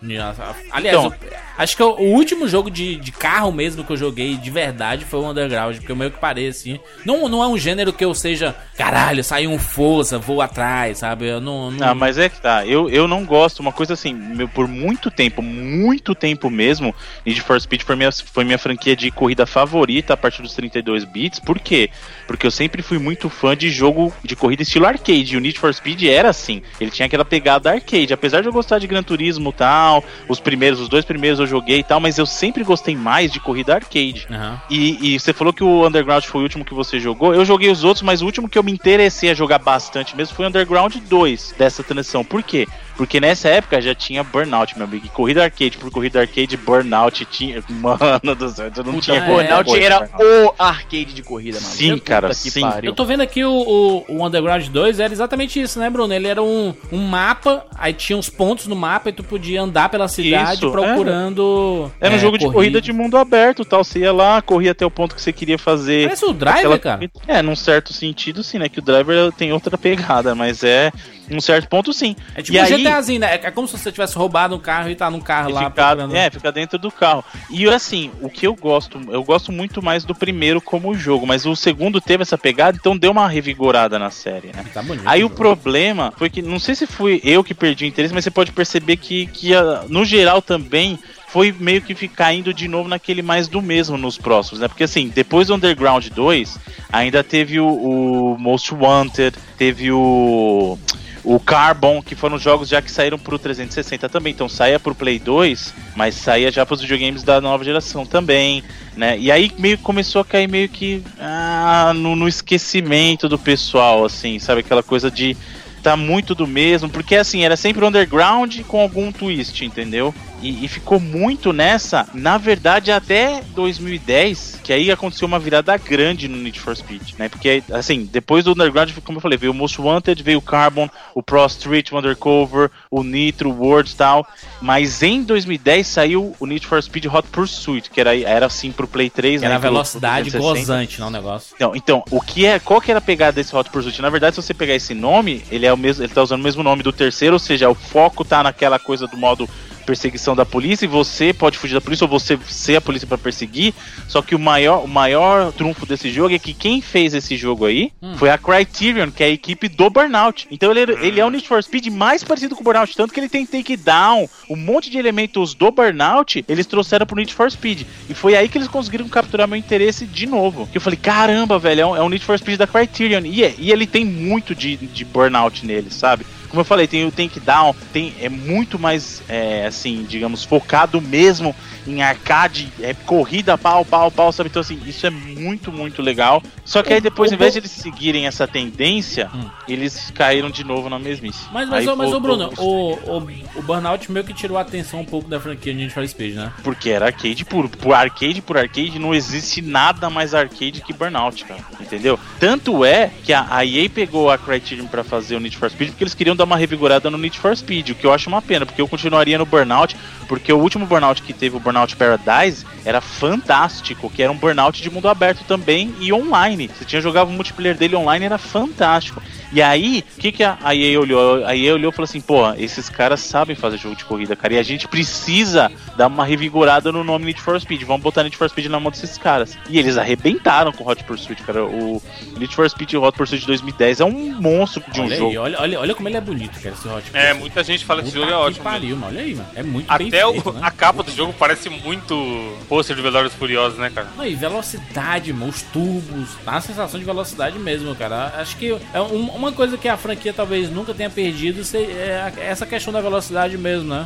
Aliás, Então. eu- acho que o o último jogo de, de carro mesmo que eu joguei de verdade foi o Underground, porque eu meio que parei assim. Não, não é um gênero que eu seja, caralho, saiu um força, vou atrás, sabe? Eu não. não- Ah, mas é que tá. Eu, eu não gosto. Uma coisa assim, meu, por muito tempo, muito tempo mesmo, Need for Speed foi minha, foi minha franquia de corrida favorita a partir dos 32 bits. Por quê? Porque eu sempre fui muito fã de jogo de corrida estilo arcade. E o Need for Speed era assim. Ele tinha aquela pegada arcade. Apesar de eu gostar de Gran Turismo e tal, os primeiros, os dois primeiros eu joguei e tal, mas eu sempre gostei mais de corrida arcade. Aham. E, e você falou que o Underground foi o último que você jogou. Eu joguei os outros, mas o último que eu me interessei a jogar bastante mesmo foi o Underground 2 dessa transição. Por quê? Porque nessa época já tinha Burnout, meu amigo. E corrida arcade por corrida arcade, Burnout tinha. Mano do céu, eu não Puta, tinha é, Burnout coisa, era cara. o arcade de corrida, mano. Sim, Puta cara, que sim. pariu. Eu tô vendo aqui o, o, o Underground 2 era exatamente isso, né, Bruno? Ele era um, um mapa, aí tinha uns pontos no mapa e tu podia andar pela cidade Isso, procurando. Era um é, jogo de corrida de mundo aberto tal. Você ia lá, corria até o ponto que você queria fazer. Parece o Driver, aquela cara. corrida. É, num certo sentido, sim, né? Que o driver tem outra pegada, mas é. Num certo ponto, sim. É tipo E um aí- GTAzinho, né? É como se você tivesse roubado um carro e tá num carro lá ficar, é, ficar dentro do carro. E assim, o que eu gosto, eu gosto muito mais do primeiro como jogo, mas o segundo teve essa pegada, então deu uma revigorada na série, né? Tá bonito. Aí o jogo. problema foi que, não sei se fui eu que perdi o interesse, mas você pode perceber que, que ah, no geral também foi meio que ficar indo de novo naquele mais do mesmo nos próximos, né? Porque assim, depois do Underground 2, ainda teve o, o Most Wanted, teve o. O Carbon, que foram jogos já que saíram pro 360 também. Então saía pro Play 2, mas saía já pros videogames da nova geração também, né? E aí meio começou a cair meio que ah, no, no esquecimento do pessoal, assim, sabe? Aquela coisa de tá muito do mesmo, porque assim, era sempre underground com algum twist, entendeu? E, e ficou muito nessa, na verdade, até 2010, que aí aconteceu uma virada grande no Need for Speed, né? Porque, assim, depois do Underground, como eu falei, veio o Most Wanted, veio o Carbon, o Pro Street, o Undercover, o Nitro, o World e tal. Mas em 2010 saiu o Need for Speed Hot Pursuit, que era, era assim pro Play 3, Que era né? a pro- pro velocidade 360. gozante, não o negócio. Então, então, o que é, qual que era a pegada desse Hot Pursuit? Na verdade, se você pegar esse nome, ele é o mesmo, ele tá usando o mesmo nome do terceiro, ou seja, o foco tá naquela coisa do modo perseguição da polícia e você pode fugir da polícia ou você ser a polícia pra perseguir. Só que o maior, o maior trunfo desse jogo é que quem fez esse jogo aí Hum. foi a Criterion, que é a equipe do Burnout. Então ele, ele é o Need for Speed mais parecido com o Burnout, tanto que ele tem takedown, um monte de elementos do Burnout, eles trouxeram pro Need for Speed. E foi aí que eles conseguiram capturar meu interesse de novo. Que eu falei, caramba, velho, é um, é um Need for Speed da Criterion. E, é- e ele tem muito de, de Burnout nele, sabe? Como eu falei, tem o Takedown, tem, é muito mais, é, assim, digamos, focado mesmo em arcade, é corrida pau, pau, pau, sabe? Então, assim, isso é muito, muito legal. Só que aí depois, o- ao invés de eles seguirem essa tendência, Hum. eles caíram de novo na mesmice. Mas, mas, ô, mas ô, voltou Bruno, o, o, o Burnout meio que tirou a atenção um pouco da franquia Need for Speed, né? Porque era arcade puro. Por arcade por arcade, não existe nada mais arcade que Burnout, cara. Entendeu? Tanto é que a, a EA pegou a Criterion pra fazer o Need for Speed porque eles queriam dar uma revigorada no Need for Speed, o que eu acho uma pena, porque eu continuaria no Burnout, porque o último Burnout que teve, o Burnout Paradise, era fantástico, que era um Burnout de mundo aberto também e online. Você tinha jogado o multiplayer dele online, era fantástico. E aí, o que, que a a EA olhou? A EA olhou e falou assim: pô, esses caras sabem fazer jogo de corrida, cara, e a gente precisa dar uma revigorada no nome Need for Speed. Vamos botar Need for Speed na mão desses caras. E eles arrebentaram com o Hot Pursuit, cara. O Need for Speed Hot Pursuit de 2010 é um monstro de um olha jogo. aí, olha, olha, olha como ele é bonito, cara, esse Hot É, Pursuit. muita gente fala que esse jogo é ótimo. mesmo. pariu, mano. Olha aí, mano. É muito bem Até o- né? a capa do jogo parece muito pôster de Velozes Furiosos, né, cara? Não, e velocidade, mano, os tubos, dá uma sensação de velocidade mesmo, cara. Acho que é um- uma coisa que a franquia talvez nunca tenha perdido se- é a- essa questão da velocidade mesmo, né?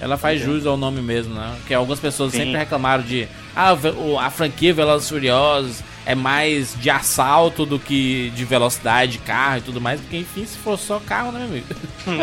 Ela faz jus ao nome mesmo, né? Que algumas pessoas Sim. sempre reclamaram de ah, a franquia Velozes Furiosos é mais de assalto do que de velocidade de carro e tudo mais, porque enfim, se for só carro, né, meu amigo?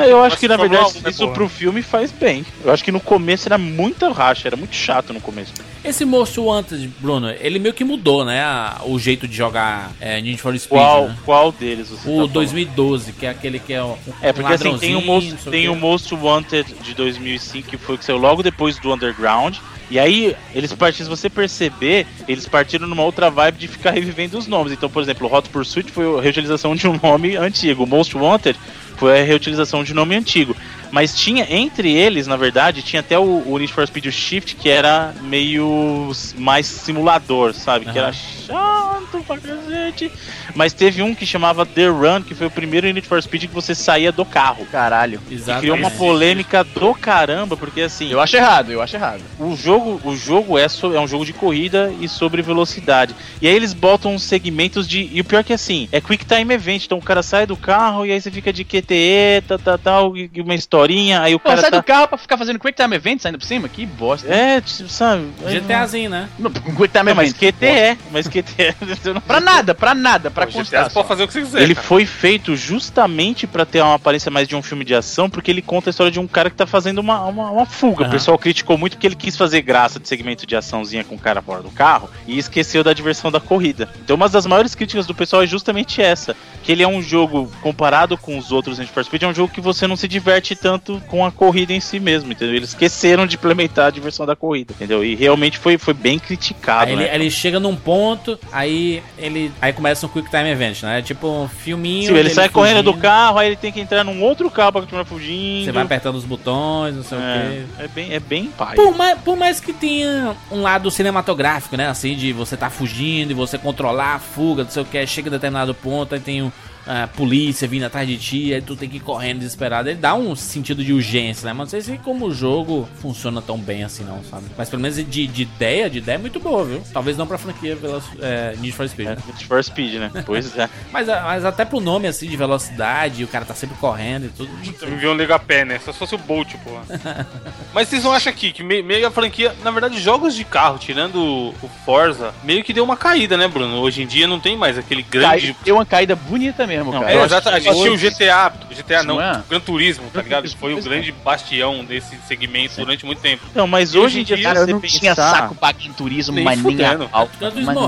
É, eu acho Mas que na verdade 1, né, isso porra? pro filme faz bem. Eu acho que no começo era muita racha, era muito chato no começo. Esse Most Wanted, Bruno, ele meio que mudou, né, a- o jeito de jogar é, Need for Speed, Qual, né? qual deles você tá O falando? 2012, que é aquele que é o É, porque assim, tem o, Most, tem o Most Wanted de 2005, que foi o que saiu logo depois do Underground. E aí, eles partiram, se você perceber, eles partiram numa outra vibe de ficar revivendo os nomes. Então, por exemplo, Hot Pursuit foi a reutilização de um nome antigo. Most Wanted foi a reutilização de nome antigo. Mas tinha, entre eles, na verdade, tinha até o, o Need for Speed Shift, que era meio mais simulador, sabe? Que era chato pra cacete. Mas teve um que chamava The Run, que foi o primeiro Need for Speed que você saía do carro. Caralho. E Exatamente. criou uma polêmica do caramba, porque assim, Eu acho errado, eu acho errado. o jogo, o jogo é, so- é um jogo de corrida e sobre velocidade. E aí eles botam uns segmentos de. E o pior que assim, é Quick Time Event. Então o cara sai do carro e aí você fica de QTE, tal, tal, tal, e e uma historinha, aí o Pô, cara sai tá. do carro pra ficar fazendo Quick Time Event saindo por cima? Que bosta. É, tipo, sabe? GTAzinho, né? Não, Quick Time Não, mas Event. QTE, mas QTE. não- Pra nada, pra nada, pra constar. você pode fazer o que você quiser. Ele cara. foi feito justamente pra ter uma aparência mais de um filme de ação, porque ele conta a história de um cara que tá fazendo uma, uma, uma fuga. Aham. O pessoal criticou muito porque ele quis fazer graça de segmento de açãozinha com o cara fora do carro e esqueceu da diversão da corrida. Então, uma das maiores críticas do pessoal é justamente essa: que ele é um jogo, comparado com os outros Need for Speed, é um jogo que você não se diverte tanto com a corrida em si mesmo, entendeu? Eles esqueceram de implementar a diversão da corrida, entendeu? E realmente foi, foi bem criticado, Aí ele, né? ele chega num ponto, aí ele aí começa um Quick Time Event, né? Tipo um filminho. Sim, ele dele sai correndo do fugindo, carro, aí ele tem que entrar num outro carro pra continuar fugindo. Você vai apertando os botões, não sei o quê. É, é bem, é bem pai. Por mais, por mais que tenha um lado cinematográfico, né? Assim, de você tá fugindo e você controlar a fuga, não sei o que, chega a determinado ponto, aí tem um, a polícia vindo atrás de ti, aí tu tem que ir correndo desesperado. Ele dá um sentido de urgência, né? Mas não sei se como o jogo funciona tão bem assim, não, sabe? Mas pelo menos de, de ideia, de ideia é muito boa, viu? Talvez não pra franquia Velo- é, Need for Speed, É, né? Need for Speed, né? Pois é. Mas, mas até pro nome, assim, de velocidade, o cara tá sempre correndo e tudo. Você me viu um lega pé, né? Só se fosse o Bolt, pô. Mas vocês não acham aqui que me- meio a franquia, na verdade, jogos de carro, tirando o o Forza, meio que deu uma caída, né, Bruno? Hoje em dia não tem mais aquele grande. Cai- Deu uma caída bonita mesmo, Não, cara. É, eu exato. A gente tinha o GTA, GTA não, Não é? o Gran Turismo, tá ligado? Turismo, Foi o é. grande bastião desse segmento durante muito tempo. Não, mas E hoje hoje em dia, Cara, eu você não tinha pensar- saco pra Gran Turismo, Nem mas nem a pau.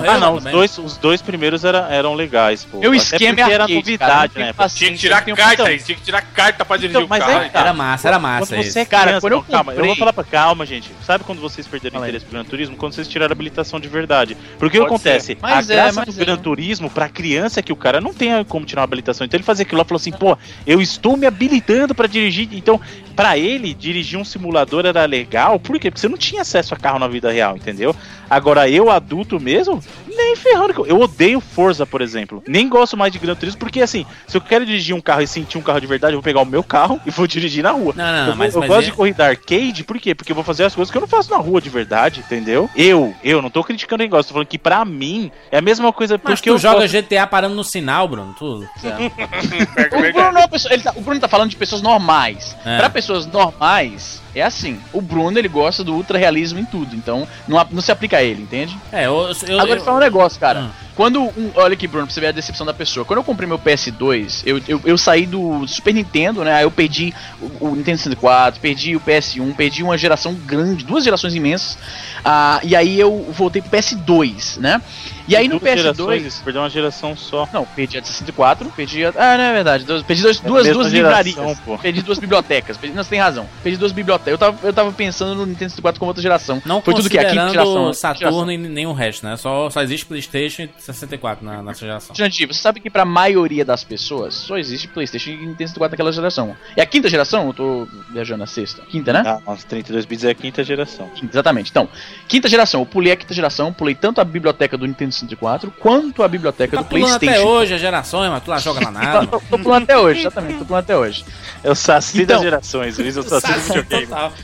Ah, não, os dois, os dois primeiros era, eram legais, pô. Meu Até esquema porque é era arcade, novidade, cara, eu né? paciência, Tinha que eu tirar carta então- aí, tinha que tirar carta pra dirigir Então, o mas carro. aí tá. Era massa, era massa Quando você é isso. Cara, quando eu calma, eu vou falar pra calma, gente. Sabe quando vocês perderam interesse pro Gran Turismo? Quando vocês tiraram a habilitação de verdade. Porque o que acontece? A é, graça do é. Gran Turismo pra criança é que o cara não tem como tirar uma habilitação. Então ele fazia aquilo lá e falou assim: pô, eu estou me habilitando pra dirigir. Então, pra ele, dirigir um simulador era legal. Por quê? Porque você não tinha acesso a carro na vida real, entendeu? Agora, eu, adulto mesmo, nem ferrando. Eu odeio Forza, por exemplo. Nem gosto mais de Gran Turismo, porque assim, se eu quero dirigir um carro e sentir um carro de verdade, eu vou pegar o meu carro e vou dirigir na rua. Não, não, eu mas, eu mas gosto é- de corrida arcade, por quê? Porque eu vou fazer as coisas que eu não faço na rua de verdade, entendeu? Eu, eu não tô criticando quem gosta, tô falando que pra mim é a mesma coisa Mas porque tu eu joga gosto- GTA parando no sinal, Bruno, tudo. O Bruno, é pessoa- ele tá- o Bruno tá falando de pessoas normais. É. Pra pessoas normais, é assim. O Bruno, ele gosta do ultra realismo em tudo. Então, não, não se aplica a ele, entende? É, eu. eu, Agora, eu- fala um negócio, cara. Hum. Quando. um- olha aqui, Bruno, pra você ver a decepção da pessoa. Quando eu comprei meu PS2, eu, eu, eu saí do Super Nintendo, né? Aí eu perdi o, o Nintendo 64, perdi o PS1, perdi uma geração grande, duas gerações imensas. Ah, e aí eu voltei pro PS2, né? E aí no Duas PS2. gerações, perdeu uma geração só. Não, perdi a de 64, perdi a. Ah, não é verdade. Perdi dois, É duas, duas geração, livrarias. pô. Perdi duas bibliotecas. Perdi, não, você tem razão. Perdi duas bibliotecas. Eu tava, eu tava pensando no Nintendo 64 como outra geração. Não Foi tudo que é a quinta considerando geração. Saturno e nenhum resto, né? Só, só existe Playstation e 64 na, nessa geração. Jandir, você sabe que pra maioria das pessoas só existe Playstation e Nintendo 64 naquela geração. É a quinta geração? Eu tô viajando a sexta. Quinta, né? Ah, nossa, 32 bits é a quinta geração. Quinta, exatamente. Então, quinta geração. Eu pulei a quinta geração, pulei tanto a biblioteca do Nintendo 64 quanto a biblioteca Tá do pulando até Playstation. hoje as gerações, mas tu lá joga lá nada. Tô, tô pulando até hoje, exatamente, tô pulando até hoje. É o Saci Então- das gerações, são o Saci do videogame. Total.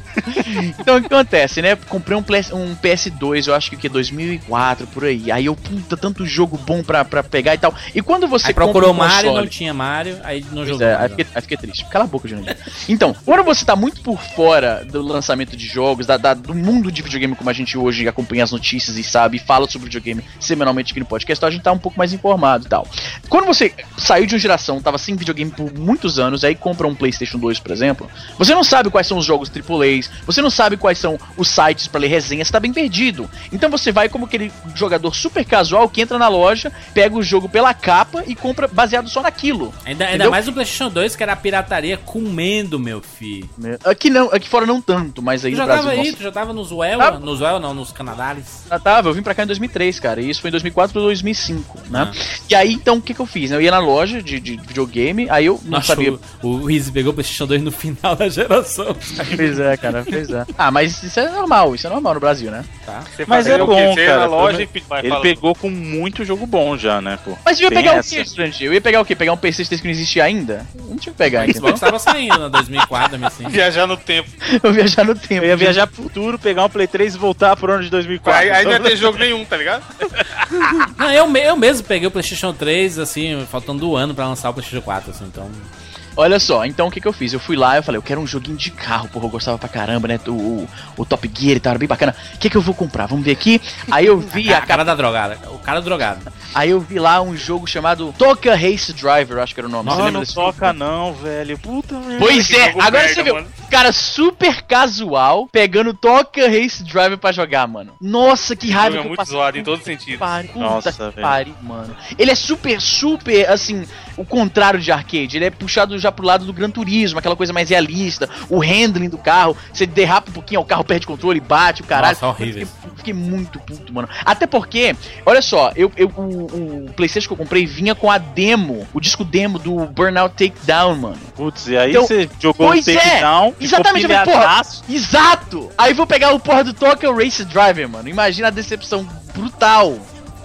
Então o que acontece, né? Comprei um, PS, um PS2, eu acho que o que 2004 por aí. Aí eu, puta, tanto jogo bom pra, pra pegar e tal. E quando você Aí procurou um Mario, console- não tinha Mario, aí não Pois jogou. é, aí fiquei, aí fiquei triste. Cala a boca, Jurandir. Então, quando você tá muito por fora do lançamento de jogos, da, da- do mundo de videogame como a gente hoje acompanha as notícias e sabe, e fala sobre videogame semanalmente aqui no podcast, então a gente tá um pouco mais informado e tal. Quando você saiu de uma geração, tava sem videogame por muitos anos, aí compra um PlayStation 2, por exemplo, você não sabe quais são os jogos AAAs, você não sabe quais são os sites pra ler resenhas, você tá bem perdido. Então você vai como aquele jogador super casual que entra na loja, pega o jogo pela capa e compra baseado só naquilo. Ainda, ainda mais no PlayStation 2, que era a pirataria comendo, meu filho. Aqui não, aqui fora não tanto, mas aí Tu no já tava Brasil. aí, nossa, já tava nos Well, Tava. nos Well não, nos Canadares. já tava, eu vim pra cá em 2003, cara, e isso foi em 2004 pra 2005, né? Ah. E aí então o que que eu fiz? né? Eu ia na loja de, de videogame, aí eu não sabia. o, o pegou o PlayStation 2 no final da geração. Pois é, cara, pois é. Ah, mas isso é normal, isso é normal no Brasil, né? Tá? Você Mas é bom, cara, loja pelo e vai, Ele pegou com muito jogo bom já, né, pô? Mas eu ia Tem pegar essa. o que, estudante? Eu ia pegar o quê? Pegar um PC que não existia ainda? Não tinha que pegar, entendeu? Xbox tava saindo na 2004, 2005. Viajar no tempo. Eu viajar no tempo. Eu ia viajar pro futuro, pegar um Play 3 e voltar pro ano de 2004. Aí, aí não ia ter jogo nenhum, tá ligado? Não, eu, eu mesmo peguei o PlayStation 3, assim, faltando um ano pra lançar o PlayStation 4, assim, então. Olha só, então o que que eu fiz? Eu fui lá, eu falei, eu quero um joguinho de carro, porra, eu gostava pra caramba, né? O, o, o Top Gear e tal, era bem bacana. O que que eu vou comprar? Vamos ver aqui. Aí eu vi a a cara da drogada. O cara drogado. Aí eu vi lá um jogo chamado Toca Race Driver, acho que era o nome. Você Não, lembra não desse toca jogo? não, velho. Puta merda. Pois é, agora merda, você viu. mano. Cara super casual pegando Toca Race Driver pra jogar, mano. Nossa, que O raiva jogo é muito passei. zoado em todo sentido. Pare, puta Nossa, velho. pariu, mano. Ele é super, super, assim, o contrário de arcade. Ele é puxado já pro lado do Gran Turismo, aquela coisa mais realista. O handling do carro, você derrapa um pouquinho, o carro perde controle, bate, o caralho. Nossa, horrível. Eu fiquei, fiquei muito puto, mano. Até porque, olha só, eu, eu, o, o PlayStation que eu comprei vinha com a demo, o disco demo do Burnout Takedown, mano. Putz, e aí Então, você jogou o pois é, takedown, ficou exatamente, porra. Exato! Aí vou pegar o porra do Tokyo Race Driver, mano. Imagina a decepção brutal.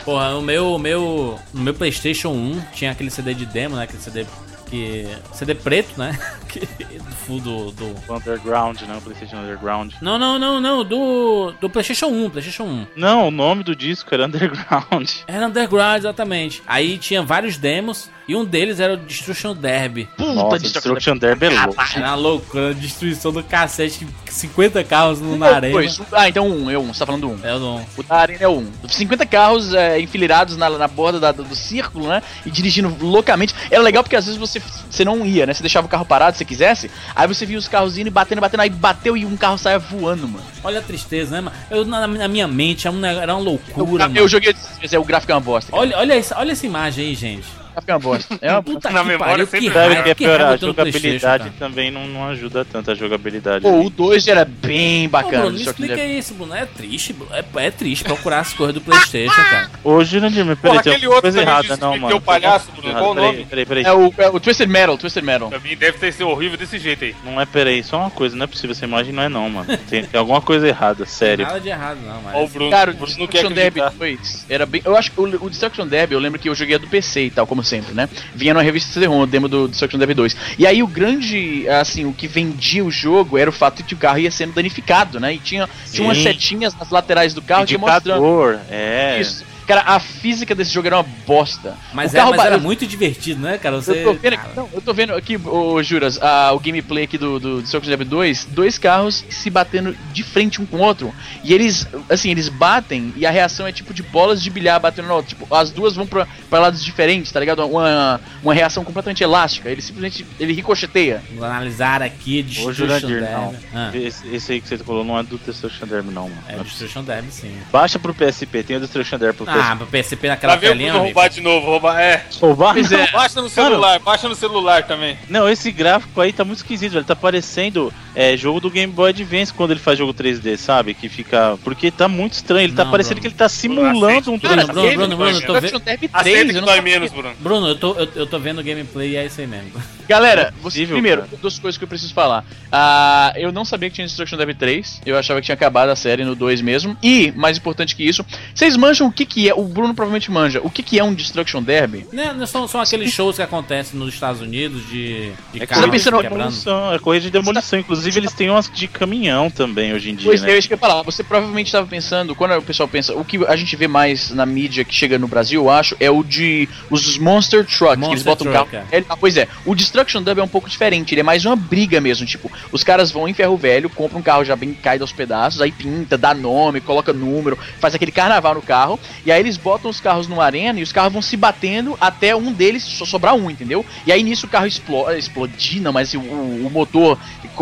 Porra, no meu, meu, no meu PlayStation 1 tinha aquele CD de demo, né? Aquele CD que. CD preto, né? Que, do fundo do. Underground, né? O PlayStation Underground. Não, não, não, não. Do, do PlayStation 1, PlayStation 1. Não, o nome do disco era Underground. Era Underground, exatamente. Aí tinha vários demos e um deles era o Destruction Derby. Puta Nossa, destruction Destruction Derby é louco. Era uma loucura, a destruição do cacete, 50 carros no, na arena. Dois. Ah, então um, eu um, você tá falando do um. É o não. O da arena é um. 50 carros é, enfileirados na, na borda da- do, do círculo, né? E dirigindo loucamente. Era legal porque às vezes você, você não ia, né? Você deixava o carro parado você quisesse. Aí você via os carros indo e batendo, batendo. Aí bateu e um carro saia voando, mano. Olha a tristeza, né, mano? Eu, na, na minha mente era, um, uma Eu, loucura, eu mano. joguei. é, O gráfico é uma bosta. cara. Olha, olha, essa, olha essa imagem aí, gente. Gráfico é uma bosta. É uma Puta Na que memória pariu, sempre que deve raiva, que é A jogabilidade também não, não ajuda tanto a jogabilidade. Pô, o 2 era bem bacana. Bruno, me explica Derby. isso, Bruno. É triste, Bruno. É, é triste procurar as coisas do Playstation, cara. Ô, Jurandir, mas peraí, tem outro coisa errada, não, mano. tem o palhaço, Bruno, qual o nome? Peraí, peraí, É o, é o Twisted Metal, Twisted Metal. Pra mim deve ter sido horrível desse jeito aí. Não é, peraí, só uma coisa, não é possível, essa imagem não é não, mano. Tem, tem alguma coisa errada, sério. Nada de errado, não, mas. Ó o Bruno. Cara, o Bruno Destruction Derby. 2 era bem. Eu acho que o, o Destruction Derby, eu lembro que eu joguei do PC e tal, como sempre, né? Vinha numa revista CD-ROM, o demo do Destruction Derby 2. E aí o grande, assim, o que vendia o jogo era o fato de que o carro ia sendo danificado, né? E tinha, tinha umas setinhas nas laterais do carro que mostrando. É. Isso. Cara, a física desse jogo era uma bosta. Mas, o é, carro mas ba- era muito divertido, né, cara? Você. Eu tô vendo aqui, cara, não, eu tô vendo aqui, ô Juras, ah, o gameplay aqui do, do Destruction Derby 2, dois carros se batendo de frente um com o outro. E eles, assim, eles batem e a reação é tipo de bolas de bilhar batendo no outro. Tipo, as duas vão pra, pra lados diferentes, tá ligado? Uma, uma reação completamente elástica. Ele simplesmente ele ricocheteia. Vamos analisar aqui Destruction Ô, Jurandir, Derby. não. Ah, Esse, esse aí que você falou não é do Destruction Derby, não, mano. é é Destruction Derby, sim. Baixa pro PSP, tem o Destruction Derby pro Ah, pra PSP naquela Pra ver telinha, Bruno amigo. roubar de novo, roubar. É. Pois é. Baixa no celular, baixa no celular também. Não, esse gráfico aí tá muito esquisito, velho. Tá parecendo é, jogo do Game Boy Advance quando ele faz jogo 3D, sabe? Que fica. Porque tá muito estranho. Ele tá Não, parecendo Bruno. que ele tá simulando um Bruno, 3D. Bruno, Bruno, Bruno, eu tô vendo. Destruction Derby 3, Aceita eu que não dói sabia. menos, Bruno. Bruno, eu tô, eu, eu tô vendo o gameplay e é isso aí mesmo. Galera, você, Possível, primeiro, cara. duas coisas que eu preciso falar. Ah, eu não sabia que tinha Destruction Derby 3. Eu achava que tinha acabado a série no 2 mesmo. E, mais importante que isso, vocês manjam o que, que que é. O Bruno provavelmente manja. O que, que é um Destruction Derby? Né, não são, são aqueles shows que acontecem nos Estados Unidos de, de É carro quebrando. demolição, é corrida de demolição. Inclusive, eles têm umas de caminhão também hoje em dia, Pois né? é, isso que eu ia falar. Você provavelmente estava pensando, quando o pessoal pensa, o que a gente vê mais na mídia que chega no Brasil, eu acho, é o de os Monster Trucks, que eles Monster botam Truck, carro. É, ah, pois é, o Destruction Dub é um pouco diferente, ele é mais uma briga mesmo, tipo, os caras vão em ferro velho, compram um carro já bem caído aos pedaços, aí pinta, dá nome, coloca número, faz aquele carnaval no carro, e aí eles botam os carros numa arena e os carros vão se batendo até um deles só sobrar um, entendeu? E aí nisso o carro explode, explodir, não, mas o, o motor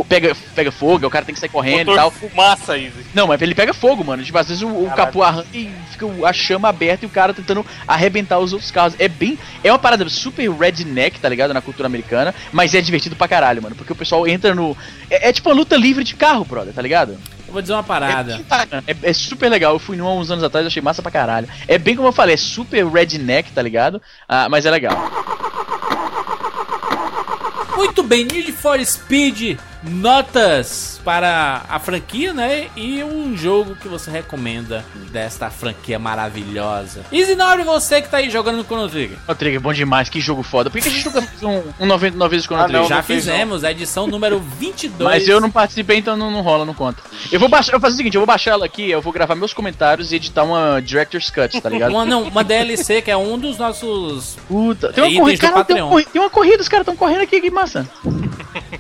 pega, pega fogo, o cara tem que sair correndo e tal. Motor fumaça, Easy. Não, mas ele pega fogo, mano. Tipo, às vezes o, o capô arranca e fica a chama aberta e o cara tentando arrebentar os outros carros. É bem. É uma parada super redneck, tá ligado? Na cultura americana, mas é divertido pra caralho, mano. Porque o pessoal entra no. É, é tipo uma luta livre de carro, brother, tá ligado? Eu vou dizer uma parada. É, é super legal. Eu fui num há uns anos atrás, achei massa pra caralho. É bem como eu falei, é super redneck, tá ligado? Ah, mas é legal. Muito bem, Need for Speed, notas para a franquia, né? E um jogo que você recomenda desta franquia maravilhosa. Easy Nobre, você que tá aí jogando no Chrono Trigger. Ô, Trigger, bom demais, que jogo foda. Por que, que a gente nunca fez um, um 99 vezes Chrono Ah, Trigger? não, Já não fez, fizemos a edição número 22. Mas eu não participei, então não, não rola, não conta. Eu vou baixar, eu vou fazer o seguinte, eu vou baixar ela aqui, eu vou gravar meus comentários e editar uma Director's Cut, tá ligado? Uma, não, uma DLC que é um dos nossos. Puta, tem uma corrida, cara, tem, tem uma corrida, os caras estão correndo aqui, que massa.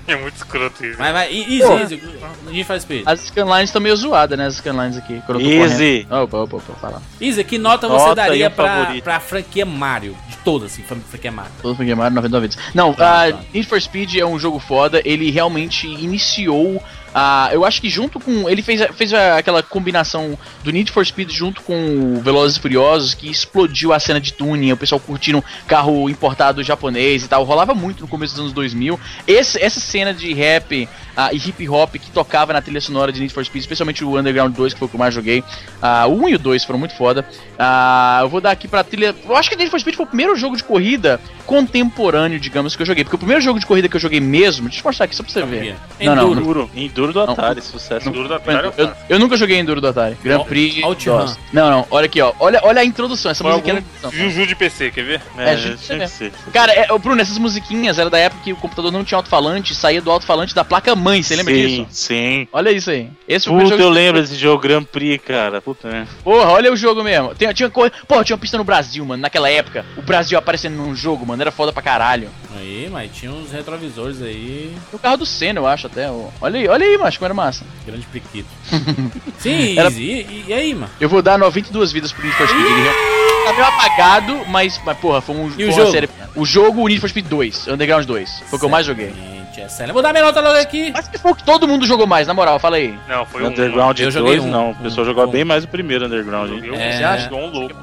É muito escroto isso. Vai, vai, Easy, Pô. Easy, Need for Speed. As scanlines estão meio zoadas, né, as scanlines aqui, quando eu tô Easy. correndo. Opa, opa, opa, fala. Easy, que nota você Nota aí daria um pra, favorito. pra franquia Mario? De todas, assim, fran- franquia Mario. Todos me queimaram 99 vezes. Não, Tá, a tá. Need for Speed é um jogo foda, ele realmente iniciou a. eu acho que junto com. Ele fez, fez aquela combinação do Need for Speed junto com o Velozes e Furiosos que explodiu a cena de tuning, o pessoal curtindo carro importado japonês e tal. Rolava muito no começo dos anos 2000. Esse, essa cena de rap ah, e hip hop que tocava na trilha sonora de Need for Speed, especialmente o Underground 2, que foi o que eu mais joguei. Ah, o 1 e o 2 foram muito foda. Ah, eu vou dar aqui pra trilha. Eu acho que Need for Speed foi o primeiro jogo de corrida contemporâneo, digamos, que eu joguei. Porque o primeiro jogo de corrida que eu joguei mesmo, deixa eu mostrar aqui só pra você ver. Não, não, não. Enduro. Enduro do Atari, sucesso. Duro da Atari, Eu, eu nunca joguei Enduro do Atari. Grand Prix. Outrun. Não, não, olha aqui, ó. Olha, olha a introdução, essa Foi musiquinha. algum introdução. Juju de PC, quer ver? É, É, gente, tinha é. que ser. Cara, é, Bruno, essas musiquinhas era da época que o computador não tinha alto-falante, saía do alto-falante da placa-mãe, você lembra sim, disso? Sim. Olha isso aí. Esse foi o primeiro Puta, jogo eu lembro desse jogo Grand Prix, cara. Puta, né? Porra, olha o jogo mesmo. Tinha, tinha, co- Porra, tinha uma pista no Brasil, mano. Naquela época, o Brasil aparecendo num jogo, mano, era foda pra caralho. Aí, mas tinha uns retrovisores aí, O carro do Senna, eu acho até. ó. Olha aí, olha aí, macho, como era massa. grande priquito. Sim, Era- Easy, e, e aí, mano? Eu vou dar 92 vidas pro Need for Speed. Ele tá meio apagado, mas, mas porra, foi, um, E o jogo? série. O jogo, o Need for Speed 2, Underground 2. Foi o que eu mais joguei. Gente, é sério. Vou dar minha nota logo aqui. Mas que foi o que todo mundo jogou mais, na moral, fala aí. Não, foi um. Underground Eu joguei 2, um. não. O pessoal Um. jogou Um. bem mais o primeiro Underground? Eu, É. Você acha? Igual um louco.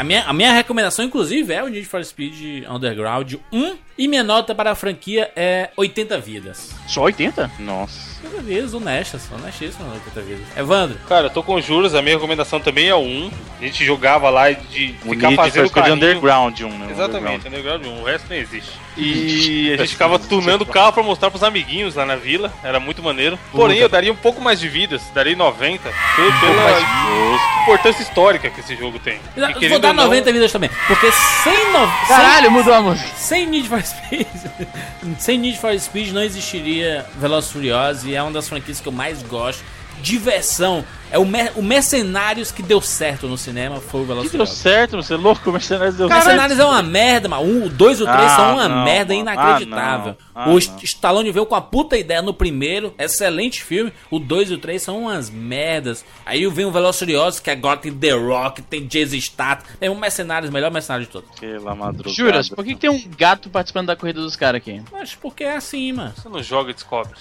A minha, a minha recomendação, inclusive, é o Need for Speed Underground 1. E minha nota para a franquia é 80 vidas. Só 80? Nossa. 80 vidas, honestas, honestíssimas 80 vidas. Evandro, Cara, eu tô com juros, a minha recomendação também é o 1. A gente jogava lá de O ficar for fazendo Speed carrinho. Underground 1, né? o Exatamente, Underground 1, o resto não existe. E a gente ficava tunando o carro pra mostrar pros amiguinhos lá na vila, era muito maneiro. Porém, eu daria um pouco mais de vidas, daria 90, pela, pela importância histórica que esse jogo tem. E vou dar ou não, 90 vidas também. Porque sem, no... Caralho, mudou a música. sem, sem Need for Speed, sem Need for Speed não existiria Velozes e Furiosos e é uma das franquias que eu mais gosto. Diversão. É o, mer o Mercenários que deu certo no cinema foi o Velozes Que deu certo, você é louco, o Mercenários deu Mercenários é uma merda, mano. Um, o 2 e o 3 Ah, são uma não, merda mano. inacreditável. Ah, não. Ah, o não. Stallone veio com a puta ideia no primeiro, excelente filme. O 2 e o 3 são umas merdas. Aí vem o Velozes e Furiosos, que agora tem The Rock, tem Jason Statham. Tem um Mercenários, melhor mercenário de todos. Pela madrugada. Juras, por que, que tem um gato participando da corrida dos caras aqui? Mas porque é assim, mano. Você não joga e descobre.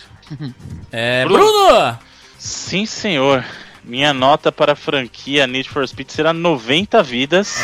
É, Bruno. Bruno! Sim, senhor. Minha nota para a franquia Need for Speed será 90 vidas.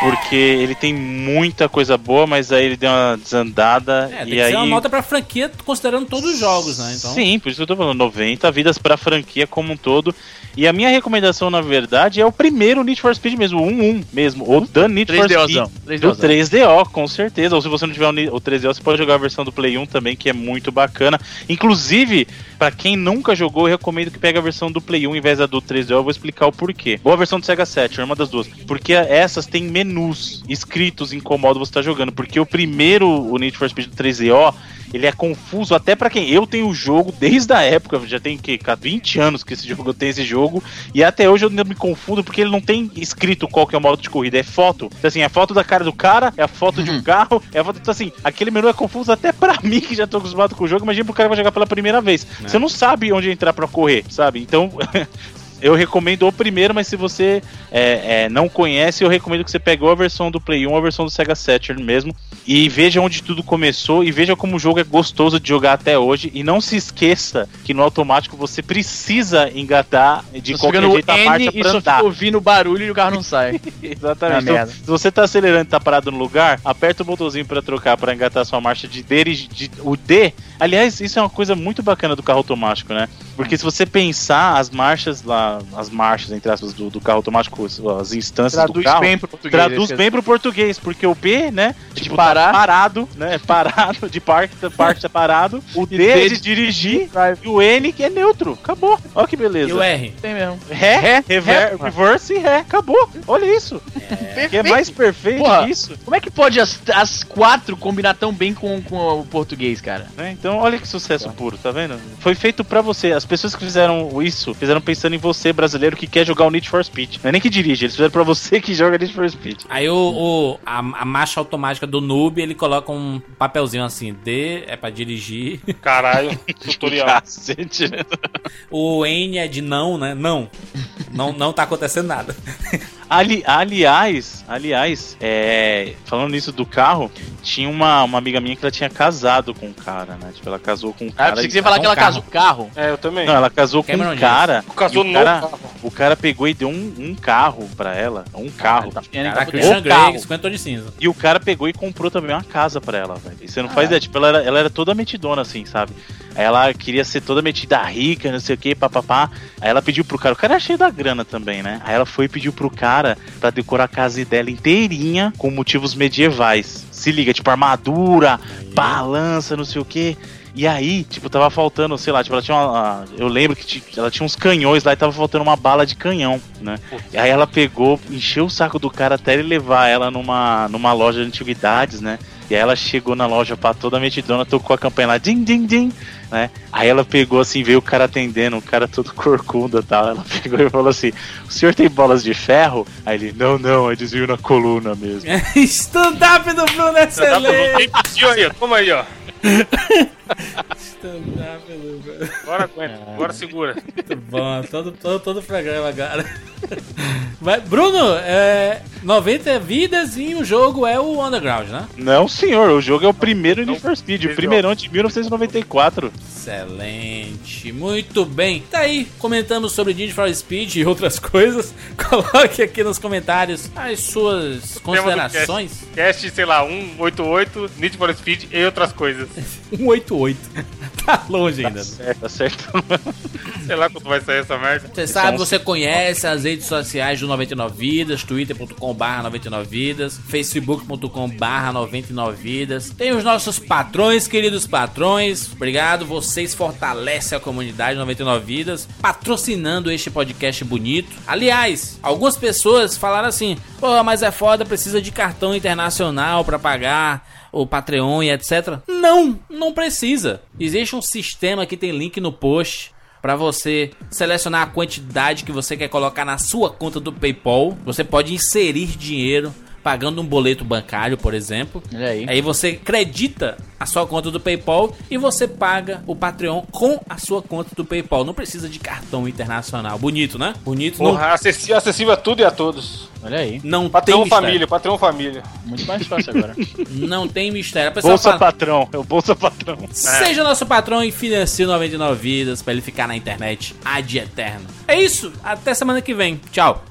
porque ele tem muita coisa boa, mas aí ele deu uma desandada É, tem e que aí ser uma nota pra franquia considerando todos os jogos, né? Então, Sim, por isso que eu tô falando 90 vidas pra franquia como um todo. E a minha recomendação, na verdade, é o primeiro Need for Speed mesmo, o 1-1 mesmo, o The Need for Speed. 3DOzão. Do 3DO, com certeza. Ou se você não tiver o Ni- o 3DO, você pode jogar a versão do Play 1 também, que é muito bacana. Inclusive, pra quem nunca jogou, eu recomendo que pegue a versão do Play 1 em vez da do 3DO. Eu vou explicar o porquê. Ou a versão do Sega Saturn, uma das duas. Porque essas têm menus escritos em qual modo você tá jogando. Porque o primeiro, o Need for Speed do 3DO, ele é confuso até pra quem. Eu tenho o jogo desde a época, já tem que 20 anos que esse jogo eu tenho esse jogo, e até hoje eu ainda me confundo porque ele não tem escrito qual que é o modo de corrida, é foto. Então, assim, é a foto da cara do cara, é a foto de um carro, é a foto. Então, assim, aquele menu é confuso até pra mim que já tô acostumado com o jogo. Imagina pro cara que vai jogar pela primeira vez. Você não sabe onde entrar pra correr, sabe? Então. Eu recomendo o primeiro, mas se você é, é, não conhece, eu recomendo que você pegue ou a versão do Play 1 ou a versão do Sega Saturn mesmo. E veja onde tudo começou e veja como o jogo é gostoso de jogar até hoje. E não se esqueça que no automático você precisa engatar de Você qualquer jeito a N marcha e pra só andar. fica ouvindo o barulho e o carro não sai. Exatamente. Então, merda. se você tá acelerando e tá parado no lugar, aperta o botãozinho pra trocar, pra engatar sua marcha de dirigir. De, o D. Aliás, isso é uma coisa muito bacana do carro automático, né? Porque se você pensar as marchas lá, as marchas, entre aspas, do, do carro automático, as instâncias do Traduz carro. bem pro português. Traduz esqueci. bem pro português, porque o P, né? De tipo, parar. tá parado, né? é Parado, de parque, tá- parque tá parado. O D, D é de de dirigir e o N que é neutro. Acabou. Olha que beleza. E o R? Tem mesmo. Ré, rever, ré. reverse e ré. Acabou. Olha isso. Que é mais perfeito Porra. que isso. Como é que pode as, as quatro combinar tão bem com, com o português, cara? né? Então, olha que sucesso puro, tá vendo? Foi feito pra você. As pessoas que fizeram isso, fizeram pensando em você, brasileiro, que quer jogar o Need for Speed. Não é nem que dirige, eles fizeram pra você que joga Need for Speed. Aí o, o- a, a marcha automática do noob, ele coloca um papelzinho assim, D é pra dirigir, Caralho, tutorial. Cacete. o N é de não, né? Não. Não, não tá acontecendo nada. Ali, aliás, aliás, é, falando nisso do carro, tinha uma, uma amiga minha que ela tinha casado com um cara, né? Tipo, ela casou com um Ah, cara. pensei e- que você ia falar que ela carro. casou carro. É, eu também. Não, ela casou com Cameron um cara. Casou o cara, o cara pegou e deu um, um carro pra ela. Um carro. Tá vendo? Caraca, Tá Christian o Grey, carro. 50 tons de cinza. E o cara pegou e comprou também uma casa pra ela, velho. E você não faz ideia, tipo, ela era, ela era toda metidona, assim, sabe? Aí ela queria ser toda metida rica, não sei o que, papapá. Aí ela pediu pro cara, o cara era cheio da grana também, né? Aí ela foi e pediu pro cara pra decorar a casa dela inteirinha com motivos medievais. Se liga, tipo, armadura, balança, não sei o que. E aí, tipo, tava faltando, sei lá, tipo, ela tinha uma. Eu lembro que ela tinha uns canhões lá e tava faltando uma bala de canhão, né? E aí ela pegou, encheu o saco do cara até ele levar ela numa, numa loja de antiguidades, né? E aí ela chegou na loja pra toda metidona, tocou a campanha lá, din, din, din, né? Aí ela pegou assim, veio o cara atendendo, um cara todo corcunda e tal. Ela pegou e falou assim: O senhor tem bolas de ferro? Aí ele, não, não, é desvio na coluna mesmo. Stand-up do Bruno é excelente! Pediu aí, ó. Agora aguenta, agora segura. Muito bom, todo, todo, todo programa, cara. Vai, Bruno, é, 90 vidas e o jogo é o Underground, né? Não, senhor, o jogo é o primeiro Need for Speed, o primeirão de 1994. Excelente, muito bem. Tá aí, comentamos sobre Need for Speed e outras coisas. Coloque aqui nos comentários as suas considerações. Cast, sei lá, 188, Need for Speed e outras coisas. 188. Tá longe ainda. É, tá certo. Sei lá quando vai sair essa merda. Você sabe, você conhece as redes sociais do 99 Vidas, twitter.com.br 99vidas, facebook.com.br 99vidas. Tem os nossos patrões, queridos patrões. Obrigado, vocês fortalecem a comunidade 99 Vidas, patrocinando este podcast bonito. Aliás, algumas pessoas falaram assim: pô, mas é foda, precisa de cartão internacional pra pagar o Patreon e etc. Não, não precisa. Existe um sistema que tem link no post para você selecionar a quantidade que você quer colocar na sua conta do PayPal. Você pode inserir dinheiro pagando um boleto bancário, por exemplo. Olha aí. Aí você acredita a sua conta do PayPal e você paga o Patreon com a sua conta do PayPal. Não precisa de cartão internacional. Bonito, né? Bonito. Não, Porra, acessível, acessível a tudo e a todos. Olha aí. não tem Patrão mistério. família, patrão família. Muito mais fácil agora. Não tem mistério. Bolsa fala, patrão, é o Bolsa Patrão. Seja nosso patrão e financie o 99 vidas pra ele ficar na internet ad eterno. É isso. Até semana que vem. Tchau.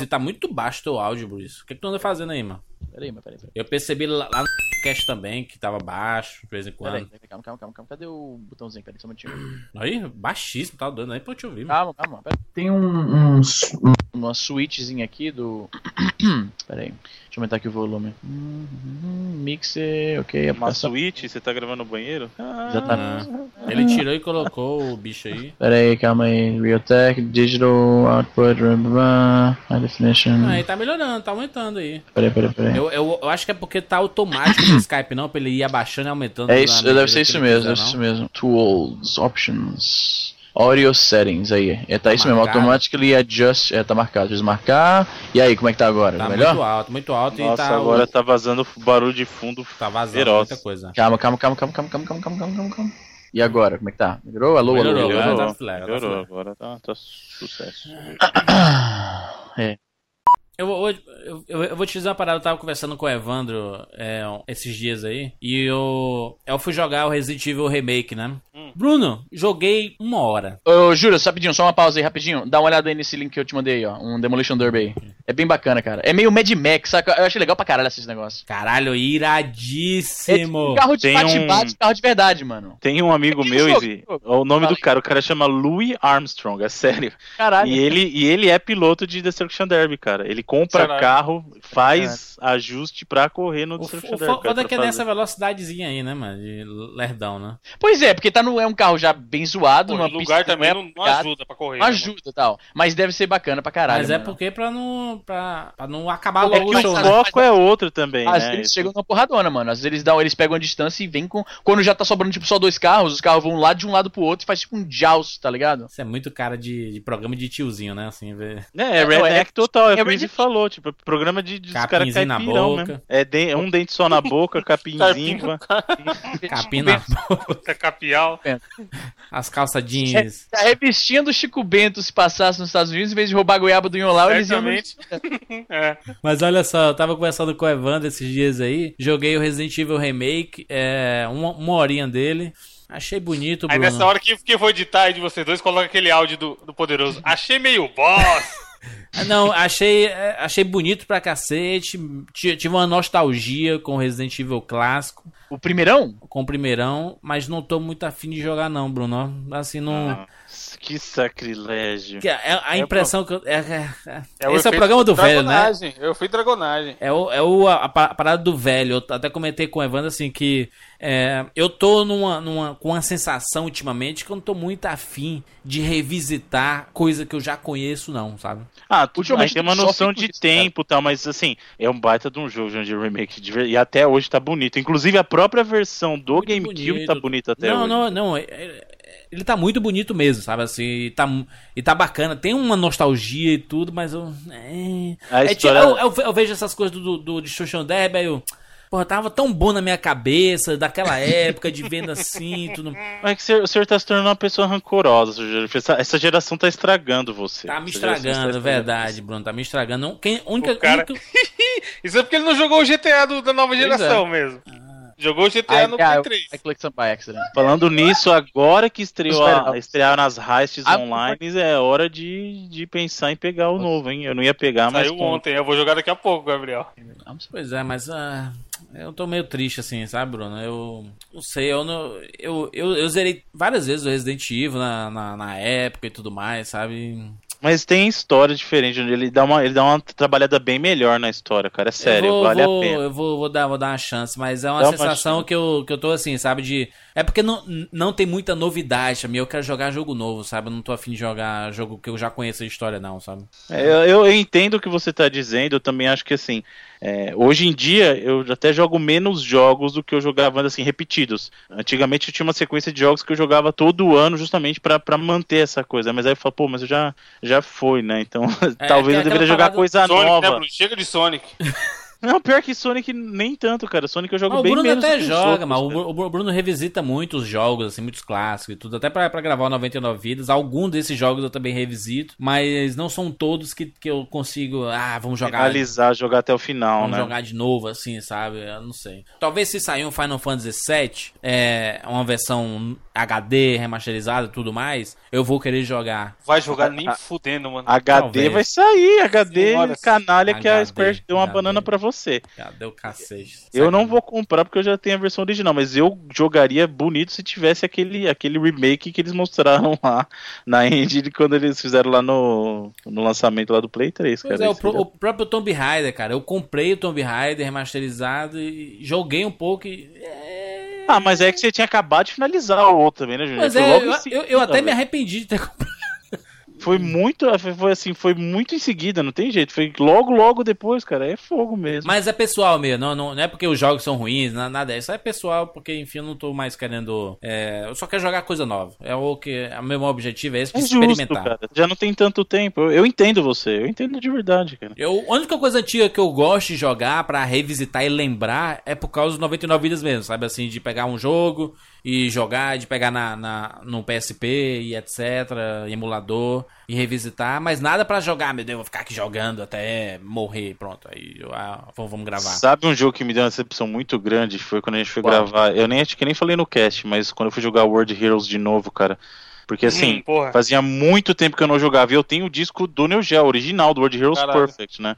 Izzy, tá muito baixo teu áudio, Bruce. O que, que tu anda fazendo aí, mano? Peraí, mas peraí, peraí. Eu percebi lá, lá no cast também que tava baixo, de vez em Peraí, quando. peraí, calma, calma, calma, calma. Cadê o botãozinho? Peraí, só um minutinho. Aí, baixíssimo, tá dando aí pra eu te ouvir. mano. Calma, calma. Pera. Tem um, um, um- uma switchzinha aqui do. Peraí. Deixa eu aumentar aqui o volume. Hum, Mixer, ok. Uma aplicação. suíte, você tá gravando no banheiro? Ah, Exatamente. Ele tirou e colocou o bicho aí. Peraí, calma aí. Realtek, Digital Output, High Definition. Aí tá melhorando, tá aumentando aí. Peraí, peraí, peraí. Eu, eu, eu acho que é porque tá automático no Skype, não, pra ele ir abaixando e aumentando. É isso, deve ser isso ele mesmo, deve ser isso mesmo. Tools, Options, Audio Settings, aí. É, tá, isso mesmo, marcado. Automatically Adjust, é, tá marcado, desmarcar. E aí, como é que tá agora? Tá Tá muito melhor? alto, muito alto Nossa, e tá, agora tá vazando barulho de fundo tá vazando feroz. muita coisa. Calma, calma, calma, calma, calma, calma, calma, calma, calma, calma, calma. E agora, como é que tá? Melhorou? Alô, Melhorou, alô, melhorou. alô? tá filé, tá Melhorou, agora tá, tá sucesso. É. Eu, vou- eu, eu, vou te dizer uma parada, eu tava conversando com o Evandro é, esses dias aí, e eu, eu fui jogar o Resident Evil Remake, né? Hum. Bruno, joguei uma hora. Ô, Júlio, só rapidinho, só uma pausa aí, rapidinho. Dá uma olhada aí nesse link que eu te mandei, ó. Um Demolition Derby aí. É bem bacana, cara. É meio Mad Max, saca? Eu achei legal pra caralho esse negócio. Caralho, É iradíssimo. tipo carro de Tem bate-bate, um- carro de verdade, mano. Tem um amigo Que meu? Izzy, o nome do cara, o cara chama Louis Armstrong, é sério. Caralho. E ele, e ele é piloto de Destruction Derby, cara. Ele compra carro, faz ajuste pra correr no O, Destruction o Derby. foda é que é nessa velocidadezinha aí, né, mano? De lerdão, né? Pois é, porque tá no, é um carro já bem zoado, Pô, o lugar também é não, não ajuda pra correr. Não né, ajuda e tal. Mas deve ser bacana pra caralho. Mas é mano. porque pra não, pra, pra não acabar É logo que o o show, mas- né? foco é outro também, Às né? vezes chegam numa porradona, mano. Às vezes eles dão, eles pegam a distância e vêm com. Quando já tá sobrando, tipo, só dois carros, os carros vão lá de um lado pro outro e faz tipo um joust, tá ligado? Isso é muito cara de, de programa de tiozinho, né? Assim, ver. É, é é- redneck total, é o é o Izzy redneck. Falou, tipo, programa de, de na boca. mesmo. É de- um dente só na boca, capinzinho. Capim na boca, capial. as calças jeans. Se a revistinha do Chico Bento se passasse nos Estados Unidos, em vez de roubar a goiaba do Inholau, eles iam. É. Mas olha só, eu tava conversando com o Evandro esses dias aí. Joguei o Resident Evil Remake, é, uma, uma horinha dele. Achei bonito, Aí Bruno. nessa hora que, que for editar aí de vocês dois, coloca aquele áudio do, do poderoso. Achei meio boss. Ah, Não, achei, é, achei bonito pra cacete. Ti- Tive uma nostalgia com o Resident Evil clássico, O primeirão? com o primeirão, mas não tô muito afim de jogar, não, Bruno. Assim, não. Nossa, que sacrilégio. Que é- a impressão que eu. é- é- é- esse é o programa do velho, né? dragonagem. Eu fui dragonagem. É, o, é o, a, a parada do velho. Eu até comentei com o Evandro assim que é, eu tô numa, numa, com uma sensação ultimamente que eu não tô muito afim de revisitar coisa que eu já conheço, não, sabe? Ah, tudo Ultimamente tem uma tu noção de isso, tempo e tal, mas assim, é um baita de um jogo de remake. de E até hoje tá bonito. Inclusive a própria versão do Muito GameCube bonito. tá bonita até não, hoje. não, não, é- é- Ele tá muito bonito mesmo, sabe? Assim, e tá, e tá bacana. Tem uma nostalgia e tudo, mas eu. É, A é história- tipo, eu, eu eu vejo essas coisas do, do Destruction Derby, aí eu. Porra, tava tão bom na minha cabeça, daquela época, de vendo assim, tudo. Mas é que o senhor- o senhor tá se tornando uma pessoa rancorosa, essa, essa geração tá estragando você. Tá me está estragando, estragando verdade, Bruno. Tá me estragando. Quem, única, O cara- única- Isso é porque ele não jogou o GTA do- da nova Pois geração mesmo. Jogou o GTA I, no yeah, Play 3. I clicked some by accident. Falando nisso, agora que estreou a, estrearam as heists Ah, online, é hora de, de pensar em pegar o novo, hein? Eu não ia pegar, mas. Saiu ontem, eu vou jogar daqui a pouco, Gabriel. Pois é, mas ah, eu tô meio triste assim, sabe, Bruno? Eu não sei, eu não. Eu, eu, eu zerei várias vezes o Resident Evil na, na, na época e tudo mais, sabe? Mas tem história diferente, ele dá uma, ele dá uma trabalhada bem melhor na história, cara. É sério, vou, vale vou- a pena. Eu vou, vou, dar, vou dar uma chance, mas é uma Dá uma sensação chance. que eu, que eu tô assim, sabe? De. É porque não, não tem muita novidade também. Eu quero jogar jogo novo, sabe? Eu não tô afim de jogar jogo que eu já conheço a história, não, sabe? É, eu, eu entendo o que você tá dizendo, eu também acho que assim, é, hoje em dia eu até jogo menos jogos do que eu jogava assim, repetidos. Antigamente eu tinha uma sequência de jogos que eu jogava todo ano justamente pra pra manter essa coisa, mas aí eu falo, pô, mas eu já, já foi, né? Então É, talvez eu deveria jogar coisa Sonic, né, nova. Bruno? Chega de Sonic. Não, pior que Sonic nem tanto, cara. Sonic eu jogo Mas o bem Bruno menos. até que os joga, outros, mas o, o Bruno revisita muitos jogos, assim, muitos clássicos e tudo. Até pra, pra gravar o 99 Vidas. Alguns desses jogos eu também revisito, mas não são todos que, que eu consigo. Ah, vamos jogar. Finalizar, jogar até o final, Vamos né? jogar de novo, assim, sabe? Eu não sei. Talvez se sair um Final Fantasy VII, é uma versão HD, remasterizado e tudo mais, eu vou querer jogar. Vai jogar nem fudendo, mano. HD Talvez. vai sair, HD Senhora, canalha que a HD, Square deu uma HD. banana pra você. Cadê o cacete? Eu não vou comprar porque eu já tenho a versão original, mas eu jogaria bonito se tivesse aquele, aquele remake que eles mostraram lá na engine quando eles fizeram lá no, no lançamento lá do Play 3, Pois cara. é, o, pro- o próprio Tomb Raider, cara. Eu comprei o Tomb Raider remasterizado e joguei um pouco e. É... Ah, mas é que você tinha acabado de finalizar o outro também, né, Júnior? Mas é, eu, eu, eu até me velho. arrependi de ter comprado. Foi muito, foi assim, foi muito em seguida, não tem jeito. Foi logo, logo depois, cara. É fogo mesmo. Mas é pessoal mesmo, não, não, não é porque os jogos são ruins, na- nada. Isso é pessoal, porque enfim, eu não tô mais querendo. é, eu só quero jogar coisa nova. É o que. O meu objetivo é esse, É justo, experimentar. cara. Já não tem tanto tempo. Eu, eu entendo você, eu entendo de verdade, cara. Eu, a única coisa antiga que eu gosto de jogar pra revisitar e lembrar é por causa dos 99 vidas mesmo, sabe? Assim, de pegar um jogo e jogar, de pegar na, na, no PSP e etc, emulador, e revisitar, mas nada pra jogar, meu Deus, vou ficar aqui jogando até morrer, pronto. Aí eu, ah, vamos, gravar. Sabe um jogo que me deu uma decepção muito grande? Foi quando a gente foi Qual? gravar. Eu nem acho que nem falei no cast, mas quando eu fui jogar World Heroes de novo, cara. Porque assim, Hum, fazia muito tempo que eu não jogava. E eu tenho o disco do Neo Geo, original, do World Heroes Caralho. Perfect, né?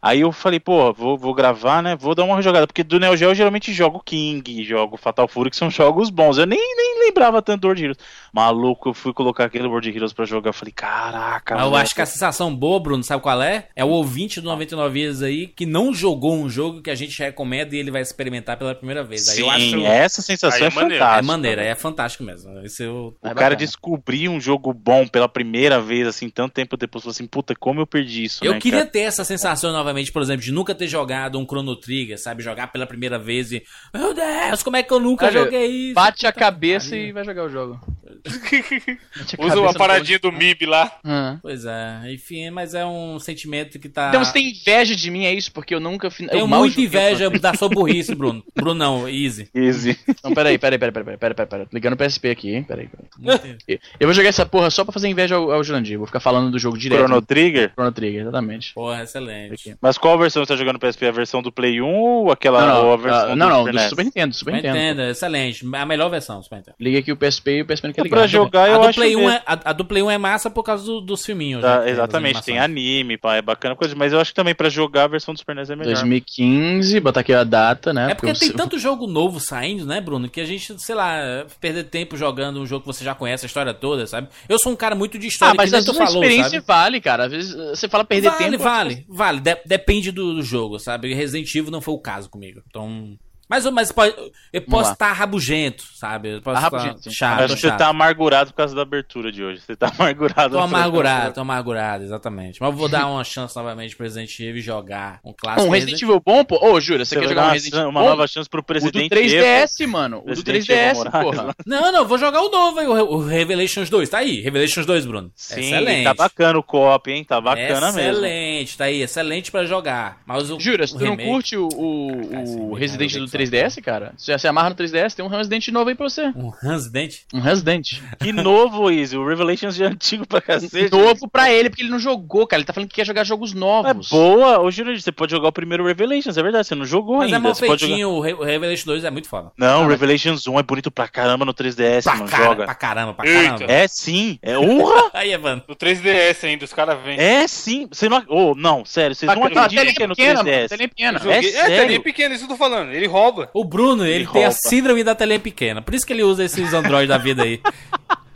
Aí eu falei, pô, vou, vou gravar, né? Vou dar uma jogada. Porque do Neo Geo eu geralmente jogo King, jogo Fatal Fury, que são jogos bons. Eu nem, nem lembrava tanto do World Heroes. Maluco, eu fui colocar aquele World Heroes pra jogar. Eu falei, caraca, Mas eu acho que a sensação boa, Bruno, sabe qual é? É o ouvinte do 99 Vidas aí que não jogou um jogo que a gente recomenda e ele vai experimentar pela primeira vez. Aí Sim, eu acho essa sensação Aí é, é maneiro. fantástica. é maneira, é fantástico mesmo. Esse eu O É cara descobrir um jogo bom pela primeira vez, assim, tanto tempo depois, falou assim, puta, como eu perdi isso, Eu né, queria cara? ter essa sensação novamente, por exemplo, de nunca ter jogado um Chrono Trigger, sabe? Jogar pela primeira vez e. Meu Deus, como é que eu nunca Cara, joguei isso? Bate a cabeça e vai jogar o jogo. Usa uma paradinha do MIB lá. Ah. Pois é, enfim, mas é um sentimento que tá. Então você tem inveja de mim, é isso? Porque eu nunca... fin- Tenho eu mal muita inveja da sua burrice, Bruno. Bruno não, Easy. Easy. Não, peraí, peraí, peraí, peraí, peraí, peraí, peraí. Ligando o PSP aqui, hein? Peraí, peraí. Eu vou jogar essa porra só pra fazer inveja ao, ao Jurandir. Vou ficar falando do jogo direto. Chrono Trigger? Chrono Trigger, exatamente. Porra, excelente. Mas qual versão você tá jogando no PSP? A versão do Play 1 ou aquela Não, ou a não, versão ah, não, não, Super do NES? Super Nintendo, Super Super Nintendo. Excelente. A melhor versão, Super Nintendo. Liga aqui o PSP e o PSP não quer. Pra jogar, eu a, do acho Play 1 mesmo. é, a, a do Play 1 é massa por causa do- dos filminhos. Tá, né, exatamente, tem anime, pá, é bacana coisa, mas eu acho que também pra jogar a versão do Super NES é melhor. 2015, botar aqui a data, né? É porque tem eu- tanto jogo novo saindo, né, Bruno? Que a gente, sei lá, perder tempo jogando um jogo que você já conhece a história toda, sabe? Eu sou um cara muito de Ah, história, mas tu vezes a falou, experiência sabe? vale, cara. Às vezes você fala perder vale, tempo. Vale, vale, De- depende do, do jogo, sabe? Resident Evil não foi o caso comigo. Então. Mas, mas pode- eu posso estar rabugento, sabe? Eu posso Tá estar rabugento, sim. chato, que você chato. tá amargurado por causa da abertura de hoje. Você tá amargurado. Tô amargurado, tô amargurado, exatamente. Mas eu vou dar uma chance novamente pro Resident Evil jogar um clássico. Um Resident Evil bom, pô. Ô, Jura, você, Você quer jogar um uma, Resident Evil uma bom? nova chance pro O do presidente 3DS, mano. O do Presidente 3DS, Evo Morales, porra. lá. Não, não, vou jogar o novo aí, o, Re- o Revelations 2. Tá aí, Revelations 2, Bruno. Sim, excelente. tá bacana o co-op, hein? Tá bacana mesmo. Excelente, tá aí, excelente pra jogar. Mas o, Jura, se tu não curte o, o, Ah, o Resident do sei que 3DS, cara, se você amarra no 3DS, tem um Resident novo aí pra você. Um Resident? Um Resident. Que novo, Easy. O Revelations já é antigo pra cacete. novo pra ele, porque ele não jogou, cara. Ele tá falando que quer jogar jogos É novos. boa. Ô, Jurandir, você pode jogar o primeiro Revelations, é verdade. Você não jogou Mas é ainda. mal Você pode jogar... feitinho, o Re- o Revelations 2 é muito foda. Não, o Revelations 1 é bonito pra caramba no 3DS, Pra, não cara, joga. pra caramba, pra Eita. caramba. É sim, é honra. Aí, Evandro. No 3DS ainda, os caras vêm. É sim. Você não. Oh, não, sério, vocês não acreditam que é no pequena, mano, 3DS. telinha pequena. É É, sério? telinha pequena, isso que eu tô falando. Ele rouba. O Bruno, ele, Ele tem a rouba. síndrome da telinha pequena. Por isso que ele usa esses Android da vida aí.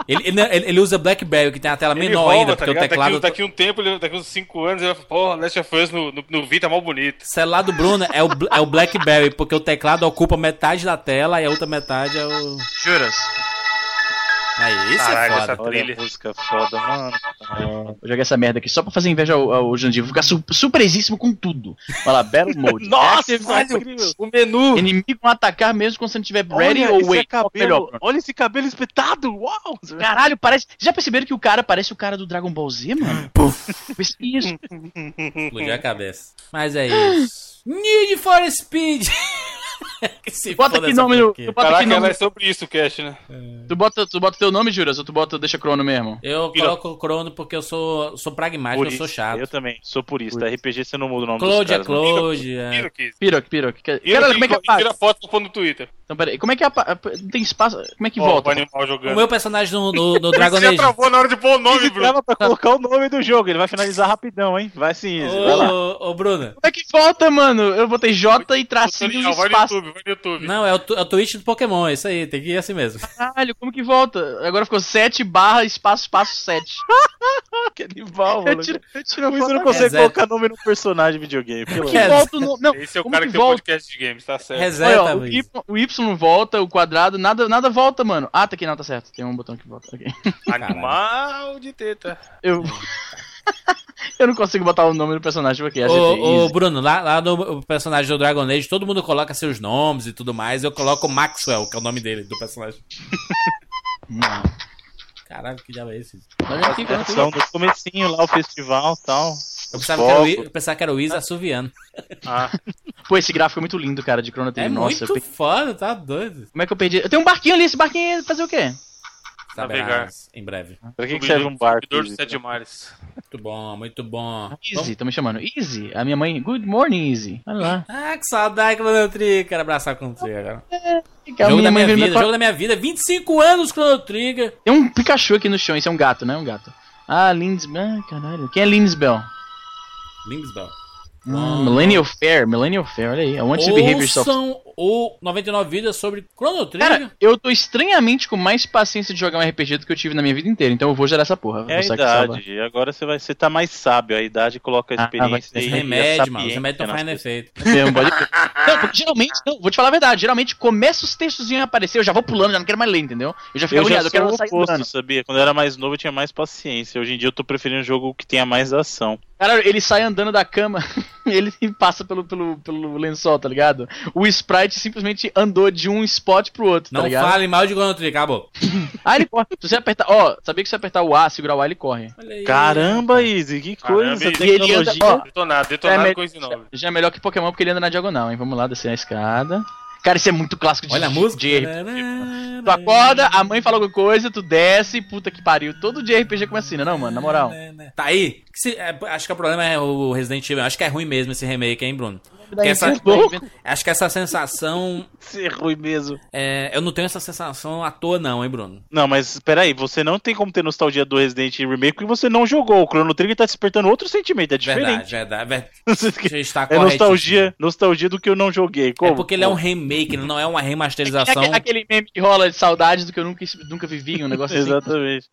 Ele, ele, ele- usa Blackberry, que tem a tela Ele menor rouba, ainda, tá porque o ligado? teclado. Daqui, daqui um tempo, ele- daqui uns 5 anos, ele vai falar, porra, Last of Us no, no, no Vita é mal bonito. O celular do Bruno é o, é o Blackberry, porque o teclado ocupa metade da tela e a outra metade é o. Juras. Aí, isso Caralho, é foda. essa- Olha Trilha. a música foda, mano. Vou jogar essa merda aqui só pra fazer inveja ao, ao Jurandir. Vou ficar su surpresíssimo com tudo. Vai lá, Battle Mode. Nossa, velho, incrível. O menu. Inimigo vão atacar mesmo quando você não estiver ready Olha ou esse wait. Qual cabelo, olha esse cabelo espetado, uau! Caralho, parece. Já perceberam que o cara parece o cara do Dragon Ball Z, mano? Isso. Explodiu a cabeça. Mas é isso. Need for Speed! Que se Bota aqui nome no. Tu bota aqui Caraca, ela nome. é sobre isso o cast, né? Tu bota, tu bota teu nome, Juras, ou tu bota, deixa crono mesmo? Eu coloco o Crono porque eu sou, sou pragmático, eu sou Purista. chato. Eu também, sou purista. RPG você não muda o nome Claude dos é caras. não. Claude. É. Aqui. Piroc, Piroc. Caralho, Tira como é que aqui, apaga? tira foto e no Twitter. Então, peraí, como é que apaga? Não tem espaço. Como é que Ó, volta? o. O meu personagem no, no, no Dragon Você já Age. travou na hora de pôr o nome, Ele Bruno. trava pra colocar o nome do jogo, ele vai finalizar rapidão, hein? Vai sim, Izzy, vai lá. Ô, ô, Bruno. Como é que volta, mano? Eu botei J e tracinho e espaço. YouTube, vai no YouTube. Não, é o, é o Twitch do Pokémon, é isso aí, tem que ir assim mesmo. Caralho, como que volta? Agora ficou 7 barra espaço espaço 7. Que animal, Eu mano. tiro, eu tiro a Você não consegue Reset. colocar nome no personagem de videogame, pelo Que É, volta o nome. Não, Esse é o cara que que tem podcast de games, tá certo. Reseta, Olha, ó, o, y, o Y volta, o quadrado, nada, nada volta, mano. Ah, tá aqui, não, tá certo. Tem um botão que volta. ok. Animal de teta. Eu. eu não consigo botar o nome do personagem porque a gente. Ô, ô, Bruno, lá, lá no personagem do Dragon Age, todo mundo coloca seus nomes e tudo mais. Eu coloco Maxwell, que é o nome dele, do personagem. Não. Caralho, que diabo é esse? Olha aqui, quando São no comecinho lá, o festival e tal. Eu pensava, que era o, I- eu pensava que era o Isa assoviando. Ah, Pô, esse gráfico é muito lindo, cara, de Chrono É Trigger. Nossa, eu muito pe- foda, tá doido. como é que eu perdi? Eu tenho um barquinho ali, esse barquinho ia fazer o quê? Navegar. Saberás em breve. Pra que, que serve um barco? Dos Izzy? Sete Mares. Muito bom, muito bom. Easy, tô me chamando. Easy. A minha mãe, good morning, Easy. Olha lá. Ah, que saudade que eu Tri. Quero abraçar com o Tri agora. A jogo da minha vida, jogo da minha vida. 25 anos Chrono Trigger. Tem um Pikachu aqui no chão, esse é um gato, né? Um gato. Ah, Linsbell. Ah, caralho. Quem é Linsbell? Limbsbell. Hum, Millennial Fair, Millennial Fair, olha aí. I want to behave yourself. Ouçam o 99 Vidas sobre Chrono Trigger. Cara, eu tô estranhamente com mais paciência de jogar um RPG do que eu tive na minha vida inteira, então eu vou gerar essa porra. É a idade. E agora você vai você tá mais sábio. A idade coloca a Ah, experiência ser e remédio, a mano. Os remédios estão sapiência fazendo efeito. Mesmo, pode. Não, geralmente, não, vou te falar a verdade, geralmente começa os textos a aparecer, eu já vou pulando, já não quero mais ler, entendeu? Eu já fico Eu já agoniado, eu quero o sair oposto, sabia? Quando eu era mais novo eu tinha mais paciência. Hoje em dia eu tô preferindo um jogo que tenha mais ação. Cara, ele sai andando da cama, ele passa pelo, pelo, pelo lençol, tá ligado? O sprite simplesmente andou de um spot pro outro, Não tá ligado? fale mal de Chrono Trigger, acabou. Ah, ele corre. Se você apertar, ó, sabia que se você apertar o A, segurar o A, ele corre. Caramba, Izzy, que coisa, Caramba, e ele anda- tecnologia. ó, Detonado, detonado É, me- coisa nova. Já é melhor que Pokémon porque ele anda na diagonal, hein? Vamos lá, descer a escada. Cara, isso é muito clássico de Olha a música. de Tu acorda, a mãe fala alguma coisa, tu desce, puta que pariu. Todo dia RPG começa assim, né, não, mano? Na moral. Tá aí. Que se- é, acho que o problema é o Resident Evil. Acho que é ruim mesmo esse remake, hein, Bruno? Daí, essa- tu- Acho que essa sensação. Isso é ruim mesmo. é, eu não tenho essa sensação à toa, não, hein, Bruno? Não, mas peraí, você não tem como ter nostalgia do Resident Evil Remake porque você não jogou. O Chrono Trigger tá despertando outro sentimento, é Verdade, diferente. verdade. verdade. Você- Você está é nostalgia, nostalgia do que eu não joguei. Como? É porque ele é um remake, ele não é uma É remasterização. aquele, aquele meme que rola de saudades do que eu nunca, nunca vivi, um negócio assim. Exatamente.